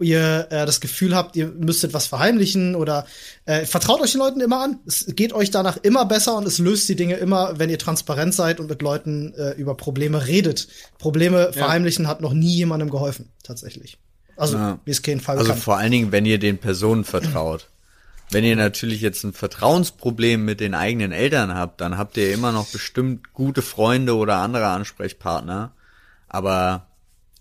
Speaker 3: ihr äh, das Gefühl habt, ihr müsstet was verheimlichen oder äh, vertraut euch den Leuten immer an. Es geht euch danach immer besser und es löst die Dinge immer, wenn ihr transparent seid und mit Leuten äh, über Probleme redet. Probleme ja. verheimlichen hat noch nie jemandem geholfen, tatsächlich. Also, ja. mir ist kein Fall
Speaker 2: Also bekannt. vor allen Dingen, wenn ihr den Personen vertraut. Wenn ihr natürlich jetzt ein Vertrauensproblem mit den eigenen Eltern habt, dann habt ihr immer noch bestimmt gute Freunde oder andere Ansprechpartner. Aber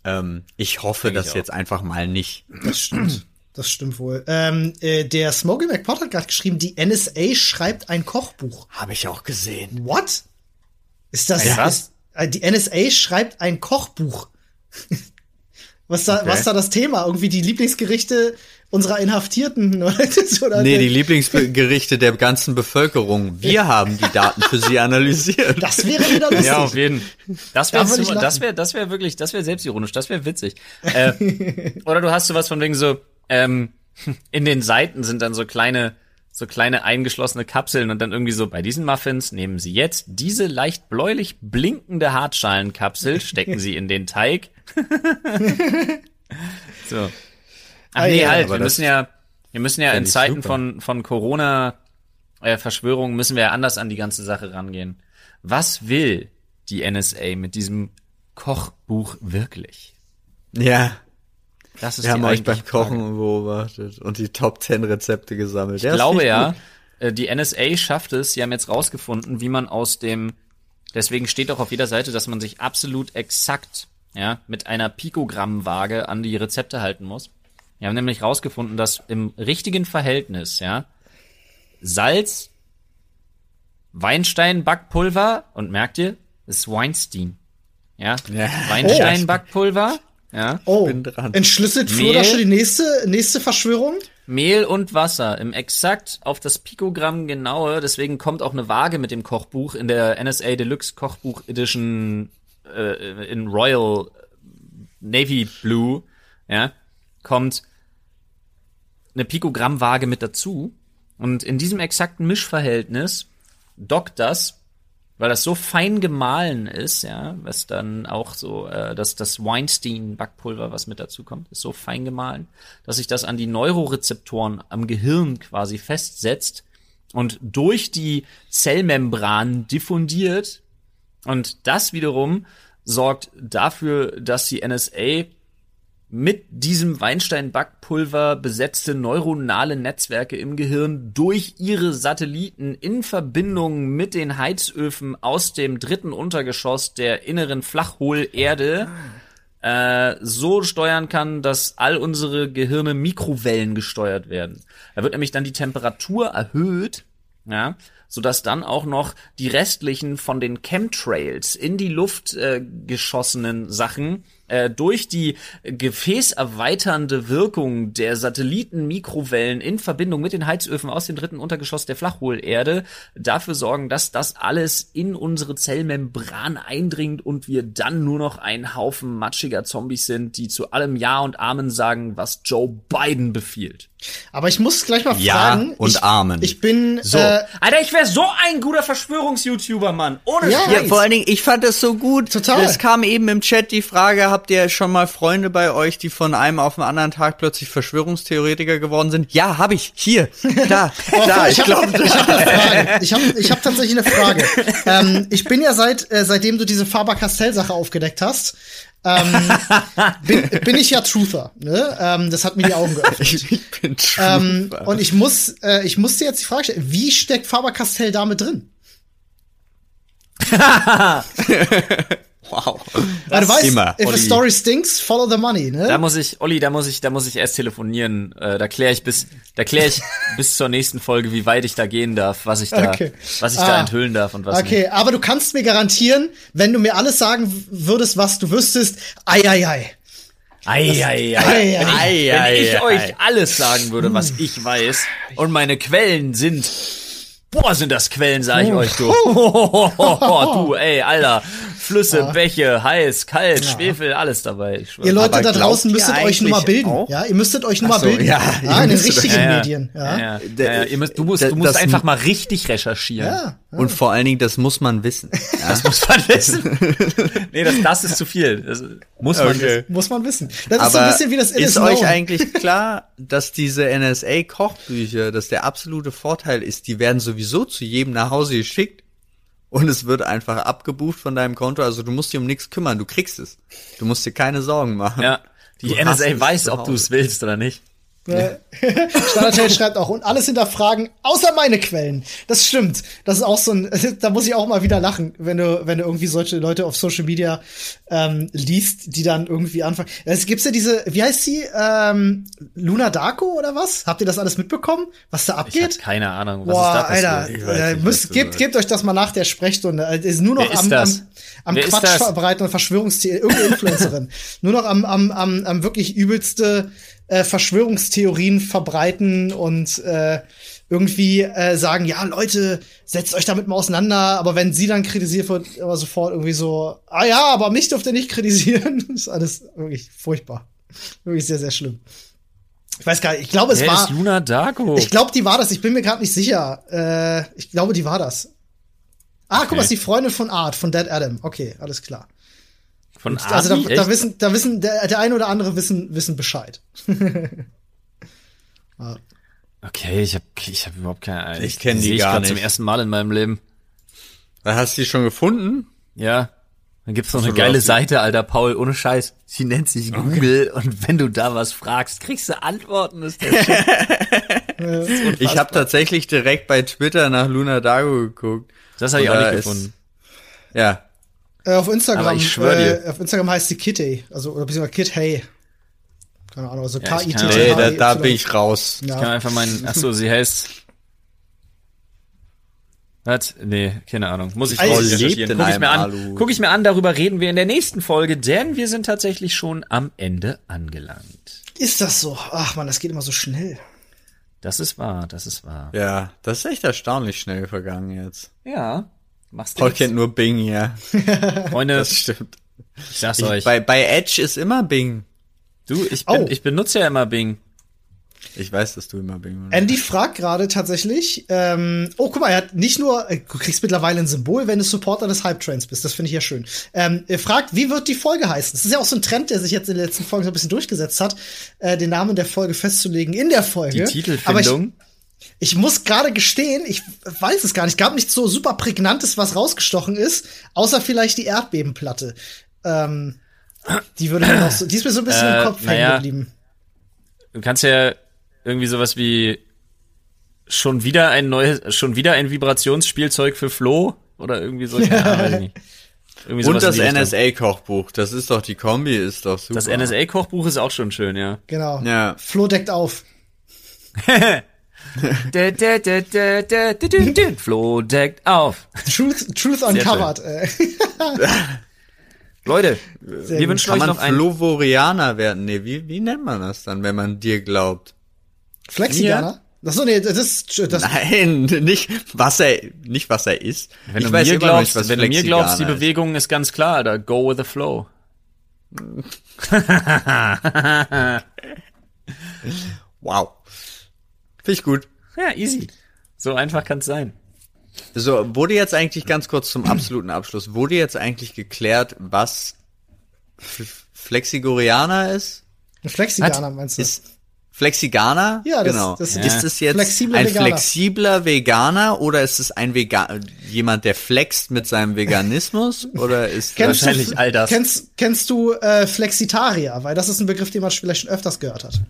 Speaker 2: ähm, ich hoffe das jetzt einfach mal nicht.
Speaker 3: Das stimmt. Das stimmt wohl. Ähm, äh, der Smokey McPot hat gerade geschrieben, die NSA schreibt ein Kochbuch.
Speaker 2: Habe ich auch gesehen.
Speaker 3: What? Ist das? Ja. Ist, äh, die NSA schreibt ein Kochbuch. <laughs> was da, okay. was da das Thema? Irgendwie die Lieblingsgerichte unserer Inhaftierten <laughs>
Speaker 2: oder? Nee, die Lieblingsgerichte der ganzen Bevölkerung. Wir haben die Daten für sie analysiert.
Speaker 3: Das wäre wieder lustig.
Speaker 1: Ja, auf jeden. Das wäre da das wäre das wäre wirklich, das wäre selbstironisch, das wäre witzig. Äh, <laughs> oder du hast sowas von wegen so ähm, in den Seiten sind dann so kleine so kleine eingeschlossene Kapseln und dann irgendwie so bei diesen Muffins nehmen Sie jetzt diese leicht bläulich blinkende Hartschalenkapsel, stecken Sie in den Teig. <laughs> so. Ach nee, ah, halt, wir müssen ja, wir müssen ja in Zeiten super. von, von Corona, äh, müssen wir ja anders an die ganze Sache rangehen. Was will die NSA mit diesem Kochbuch wirklich?
Speaker 2: Ja. Das ist wir haben euch beim Kochen Frage. beobachtet und die Top 10 Rezepte gesammelt.
Speaker 1: Ich ja, glaube ja, äh, die NSA schafft es, sie haben jetzt rausgefunden, wie man aus dem, deswegen steht auch auf jeder Seite, dass man sich absolut exakt, ja, mit einer Pikogrammwaage an die Rezepte halten muss. Wir haben nämlich rausgefunden, dass im richtigen Verhältnis, ja, Salz, Weinstein-Backpulver und merkt ihr, ist Weinstein. Ja, ja. Weinstein-Backpulver. Ja.
Speaker 3: Oh, bin dran. entschlüsselt Flo da schon die nächste, nächste Verschwörung?
Speaker 1: Mehl und Wasser im exakt auf das Pikogramm genaue. Deswegen kommt auch eine Waage mit dem Kochbuch in der NSA Deluxe Kochbuch Edition äh, in Royal Navy Blue. Ja, kommt eine Pikogrammwaage mit dazu. Und in diesem exakten Mischverhältnis dockt das, weil das so fein gemahlen ist, ja, was dann auch so, äh, dass das Weinstein-Backpulver, was mit dazu kommt, ist so fein gemahlen, dass sich das an die Neurorezeptoren am Gehirn quasi festsetzt und durch die Zellmembran diffundiert. Und das wiederum sorgt dafür, dass die NSA mit diesem Weinstein-Backpulver besetzte neuronale Netzwerke im Gehirn durch ihre Satelliten in Verbindung mit den Heizöfen aus dem dritten Untergeschoss der inneren Flachhohlerde äh, so steuern kann, dass all unsere Gehirne Mikrowellen gesteuert werden. Da wird nämlich dann die Temperatur erhöht, ja, sodass dann auch noch die restlichen von den Chemtrails in die Luft äh, geschossenen Sachen äh, durch die gefäßerweiternde Wirkung der Satelliten-Mikrowellen in Verbindung mit den Heizöfen aus dem dritten Untergeschoss der Flachhohlerde dafür sorgen, dass das alles in unsere Zellmembran eindringt und wir dann nur noch ein Haufen matschiger Zombies sind, die zu allem Ja und Amen sagen, was Joe Biden befiehlt.
Speaker 3: Aber ich muss gleich mal
Speaker 2: Ja
Speaker 3: fragen.
Speaker 2: und
Speaker 3: ich,
Speaker 2: Amen.
Speaker 3: Ich bin
Speaker 1: So.
Speaker 3: äh,
Speaker 1: Alter, ich wäre so ein guter Verschwörungs-YouTuber, Mann. Ohne
Speaker 3: Ja.
Speaker 1: Scheiß.
Speaker 2: Ja, vor allen Dingen, ich fand das so gut.
Speaker 3: Total.
Speaker 2: Es kam eben im Chat die Frage, habt ihr schon mal Freunde bei euch, die von einem auf den anderen Tag plötzlich Verschwörungstheoretiker geworden sind? Ja, habe ich. Hier, da, da. <laughs>
Speaker 3: ich
Speaker 2: Ich
Speaker 3: habe
Speaker 2: glaube,
Speaker 3: ich hab. Ich habe ich hab tatsächlich eine Frage. ähm, ich bin ja seit äh, seitdem du diese Faber-Castell-Sache aufgedeckt hast, ähm, bin, bin ich ja Truther. Ne? Ähm, das hat mir die Augen geöffnet. <laughs>
Speaker 2: ich, bin
Speaker 3: ähm,
Speaker 2: Truther.
Speaker 3: und ich muss, äh, ich muss dir jetzt die Frage stellen: Wie steckt Faber-Castell da mit drin? <laughs>
Speaker 2: wow.
Speaker 3: Weil du weißt,
Speaker 2: immer,
Speaker 3: if a
Speaker 1: Olli.
Speaker 3: story stinks, follow the money. Ne?
Speaker 1: Da muss ich, Olli, da muss ich, da muss ich erst telefonieren. Äh, da kläre ich bis, da kläre ich <laughs> bis zur nächsten Folge, wie weit ich da gehen darf, was ich da,
Speaker 3: Okay.
Speaker 1: was ich
Speaker 3: Ah.
Speaker 1: da enthüllen darf und was
Speaker 3: Okay,
Speaker 1: nicht.
Speaker 3: aber du kannst mir garantieren, wenn du mir alles sagen würdest, was du wüsstest, ei, ei, ei.
Speaker 1: Ei, ei, ei.
Speaker 3: Ei,
Speaker 1: Wenn ich,
Speaker 2: ei,
Speaker 1: wenn
Speaker 2: ei,
Speaker 1: ich
Speaker 2: ei.
Speaker 1: euch alles sagen würde, was ich weiß, und meine Quellen sind, boah, sind das Quellen, sag ich euch, du. <laughs> <laughs> du, ey, Alter. Flüsse, Bäche, heiß, kalt, Schwefel, alles dabei. Ich schwör.
Speaker 3: Ihr Leute
Speaker 2: Aber
Speaker 3: da draußen müsstet euch nur mal bilden.
Speaker 2: auch?
Speaker 3: Ja, ihr müsstet euch nur mal
Speaker 2: so,
Speaker 3: bilden.
Speaker 2: ja, ihr
Speaker 3: in den richtigen
Speaker 1: Ja, ja.
Speaker 3: Medien. Ja.
Speaker 1: Ja, ja. ja, ja. Ihr müsst, du musst, du musst
Speaker 2: das-
Speaker 1: einfach mal richtig recherchieren.
Speaker 3: Ja.
Speaker 2: Und vor allen Dingen, das muss man wissen.
Speaker 1: Das muss man wissen. nee, das, das ist zu viel. Das muss man
Speaker 2: Okay.
Speaker 1: wissen.
Speaker 3: Muss man wissen. Das ist
Speaker 2: Aber
Speaker 3: so ein bisschen wie das
Speaker 2: ist
Speaker 3: is
Speaker 2: euch eigentlich klar, dass diese NSA-Kochbücher, dass der absolute Vorteil ist, die werden sowieso zu jedem nach Hause geschickt und es wird einfach abgebucht von deinem Konto. Also du musst dich um nichts kümmern, du kriegst es. Du musst dir keine Sorgen machen.
Speaker 1: Ja. Die
Speaker 2: Du
Speaker 1: NSA weiß, ob du es willst oder nicht.
Speaker 3: Ne? <laughs> Standardtel schreibt auch, und alles hinterfragen, außer meine Quellen. Das stimmt. Das ist auch so ein, <laughs> da muss ich auch mal wieder lachen, wenn du, wenn du irgendwie solche Leute auf Social Media ähm, liest, die dann irgendwie anfangen. Es gibt ja diese, wie heißt sie? Ähm, Luna Darko oder was? Habt ihr das alles mitbekommen? Was da abgeht?
Speaker 1: keine Ahnung, was
Speaker 3: Boah,
Speaker 1: ist da
Speaker 3: Alter,
Speaker 1: passiert.
Speaker 2: Ich weiß
Speaker 3: äh,
Speaker 2: nicht,
Speaker 3: müsst, gebt, gebt euch das mal nach der Sprechstunde. Äh, Ist nur noch
Speaker 1: Wer ist
Speaker 3: am,
Speaker 1: das?
Speaker 3: am, am
Speaker 1: Wer
Speaker 3: Quatsch
Speaker 1: das?
Speaker 3: verbreiten und Verschwörungstheorien, irgendeine Influencerin. <laughs> nur noch am, am, am, am wirklich übelste äh, Verschwörungstheorien verbreiten und äh, irgendwie äh, sagen, ja, Leute, setzt euch damit mal auseinander, aber wenn sie dann kritisiert wird, immer sofort irgendwie so, ah ja, aber mich dürft ihr nicht kritisieren. <laughs> das ist alles wirklich furchtbar. Wirklich sehr, sehr schlimm. Ich weiß gar nicht, ich glaube, es
Speaker 1: Wer
Speaker 3: war.
Speaker 1: ist Luna Darko?
Speaker 3: Ich glaube, die war das. Ich bin mir gerade nicht sicher. Äh, ich glaube, die war das. Ah, guck mal, ist die Freundin von Art, von Dead Adam. Okay, alles klar.
Speaker 1: Von
Speaker 3: Also
Speaker 1: Army?
Speaker 3: da, da wissen, da wissen, der, der eine oder andere wissen, wissen Bescheid. <laughs>
Speaker 1: Okay, ich hab, ich hab überhaupt keine Ahnung.
Speaker 2: Ich kenn die
Speaker 1: ich
Speaker 2: gar
Speaker 1: grad zum
Speaker 2: nicht.
Speaker 1: ersten Mal in meinem Leben.
Speaker 2: Hast du die schon gefunden?
Speaker 1: Ja. Dann gibt's noch eine geile
Speaker 2: die-
Speaker 1: Seite, Alter, Paul, ohne Scheiß. Sie nennt sich Google und wenn du da was fragst, kriegst du Antworten. Ist der Shit. <laughs>
Speaker 2: Ich habe tatsächlich direkt bei Twitter nach Luna Dago geguckt.
Speaker 1: Das habe ich auch nicht
Speaker 2: ist-
Speaker 1: gefunden.
Speaker 2: Ja,
Speaker 3: Äh, auf Instagram,
Speaker 1: Aber ich schwör dir.
Speaker 3: äh, auf Instagram heißt sie Kitty, also oder beziehungsweise Kit Hey. Keine Ahnung, also
Speaker 1: Ja,
Speaker 3: K I T T
Speaker 2: nee, da,
Speaker 3: E
Speaker 2: da bin ich raus.
Speaker 1: Ich kann
Speaker 3: Ja.
Speaker 1: einfach meinen, ach so, sie heißt, was? Nee, keine Ahnung. Muss ich
Speaker 3: Also,
Speaker 2: lebt
Speaker 1: recherchieren.
Speaker 2: in
Speaker 1: Guck ich mir an.
Speaker 2: Alu.
Speaker 1: Guck ich mir an, darüber reden wir in der nächsten Folge, denn wir sind tatsächlich schon am Ende angelangt.
Speaker 3: Ist das so? Ach man, das geht immer so schnell.
Speaker 1: Das ist wahr, das ist wahr.
Speaker 2: Ja, das ist echt erstaunlich schnell vergangen jetzt.
Speaker 1: Ja. Machst du
Speaker 2: Paul kennt nur Bing, ja.
Speaker 1: Freunde, <laughs>
Speaker 2: Das stimmt.
Speaker 1: ich sag's
Speaker 2: Ich,
Speaker 1: euch.
Speaker 2: bei, bei Edge ist immer Bing.
Speaker 1: Du, ich, bin,
Speaker 3: Oh.
Speaker 1: ich benutze ja immer Bing.
Speaker 2: Ich weiß, dass du immer Bing.
Speaker 3: Andy fragt gerade tatsächlich, ähm, oh, guck mal, er hat nicht nur, äh, du kriegst mittlerweile ein Symbol, wenn du Supporter des Hype-Trains bist, das finde ich ja schön. Ähm, er fragt, wie wird die Folge heißen? Das ist ja auch so ein Trend, der sich jetzt in den letzten Folgen so ein bisschen durchgesetzt hat, äh, den Namen der Folge festzulegen in der Folge.
Speaker 1: Die
Speaker 3: Aber
Speaker 1: Titelfindung.
Speaker 3: ich, ich muss gerade gestehen, ich weiß es gar nicht, gab nicht so super prägnantes, was rausgestochen ist, außer vielleicht die Erdbebenplatte. Ähm, die würde mir noch so, die ist mir so ein bisschen
Speaker 1: Äh,
Speaker 3: im Kopf hängen
Speaker 1: naja.
Speaker 3: geblieben.
Speaker 1: Du kannst ja irgendwie sowas wie schon wieder ein neues, schon wieder ein Vibrationsspielzeug für Flo oder irgendwie so. Keine Ahnung, weiß ich nicht. Irgendwie
Speaker 2: Und
Speaker 1: sowas
Speaker 2: das. NSA-Kochbuch. Das ist doch, die Kombi ist doch super.
Speaker 1: Das NSA-Kochbuch ist auch schon schön, ja.
Speaker 3: Genau.
Speaker 2: Ja.
Speaker 3: Flo deckt auf. <laughs>
Speaker 1: Dä, dä, dä, dä, dä, dä, dä. Flo deckt auf.
Speaker 3: Truth, Truth Uncovered. Äh. <laughs>
Speaker 1: Leute,
Speaker 3: Sehr
Speaker 1: wir
Speaker 3: gut.
Speaker 1: wünschen
Speaker 2: Kann
Speaker 1: euch
Speaker 2: man
Speaker 1: noch einen.
Speaker 2: Flovorianer werden? Nee, wie, wie nennt man das dann, wenn man dir glaubt?
Speaker 3: Flexiganer? Achso, nee, das ist, das,
Speaker 2: Nein, <laughs> nicht was er, nicht was er ist.
Speaker 1: Wenn
Speaker 2: ich
Speaker 1: du
Speaker 2: weiß
Speaker 1: mir glaubst,
Speaker 2: nicht, was
Speaker 1: wenn du mir glaubst, die. Bewegung ist ganz klar, Alter. Go with the flow. <laughs>
Speaker 2: Wow. Finde ich gut.
Speaker 1: Ja, easy. So einfach kann's sein.
Speaker 2: So, wurde jetzt eigentlich ganz kurz zum absoluten Abschluss, wurde jetzt eigentlich geklärt, was F Flexigorianer ist?
Speaker 3: Flexiganer meinst du?
Speaker 2: Ist Flexiganer?
Speaker 3: Ja, das-
Speaker 2: genau.
Speaker 3: das-
Speaker 2: ist es jetzt
Speaker 3: Flexible
Speaker 2: ein
Speaker 3: Veganer.
Speaker 2: flexibler Veganer oder ist es ein Vegan jemand, der flext mit seinem Veganismus <laughs> oder ist
Speaker 3: Kennst
Speaker 1: Wahrscheinlich
Speaker 3: du,
Speaker 1: all das.
Speaker 3: Kennst, kennst du äh, Flexitarier? Weil das ist ein Begriff, den man vielleicht schon öfters gehört hat.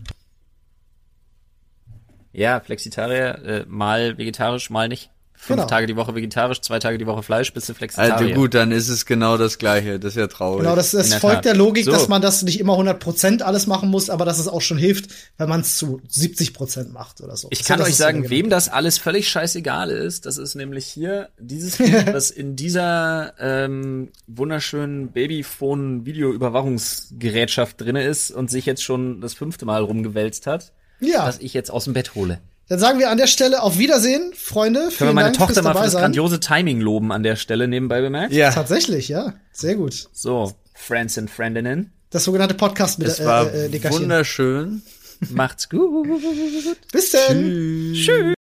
Speaker 1: Ja, Flexitarier, äh, mal vegetarisch, mal nicht. Fünf
Speaker 3: Genau.
Speaker 1: Tage die Woche vegetarisch, zwei Tage die Woche Fleisch, bist du Flexitarier.
Speaker 2: Also gut, dann ist es genau das gleiche. Das ist ja traurig.
Speaker 3: Genau, das, das folgt
Speaker 1: Tat.
Speaker 3: der Logik,
Speaker 1: So.
Speaker 3: dass man das nicht immer 100% alles machen muss, aber dass es auch schon hilft, wenn man es zu 70% macht oder so.
Speaker 1: Ich
Speaker 3: Das
Speaker 1: kann
Speaker 3: das,
Speaker 1: euch sagen, wem das alles völlig scheißegal ist. Das ist nämlich hier dieses Bild, <laughs> was in dieser ähm, wunderschönen Babyphone-Videoüberwachungsgerätschaft drinne ist und sich jetzt schon das fünfte Mal rumgewälzt hat.
Speaker 3: Ja,
Speaker 1: was ich jetzt aus dem Bett hole.
Speaker 3: Dann sagen wir an der Stelle auf Wiedersehen, Freunde.
Speaker 1: Können wir meine
Speaker 3: Dank
Speaker 1: Tochter mal für das
Speaker 3: sein.
Speaker 1: grandiose Timing loben an der Stelle nebenbei bemerkt?
Speaker 2: ja,
Speaker 3: Tatsächlich, ja. Sehr gut.
Speaker 1: So, Friends and Friendinnen,
Speaker 3: Das sogenannte podcast mit
Speaker 2: es war
Speaker 3: äh, äh,
Speaker 2: wunderschön.
Speaker 1: macht's gut.
Speaker 3: Bis denn.
Speaker 1: Tschüss.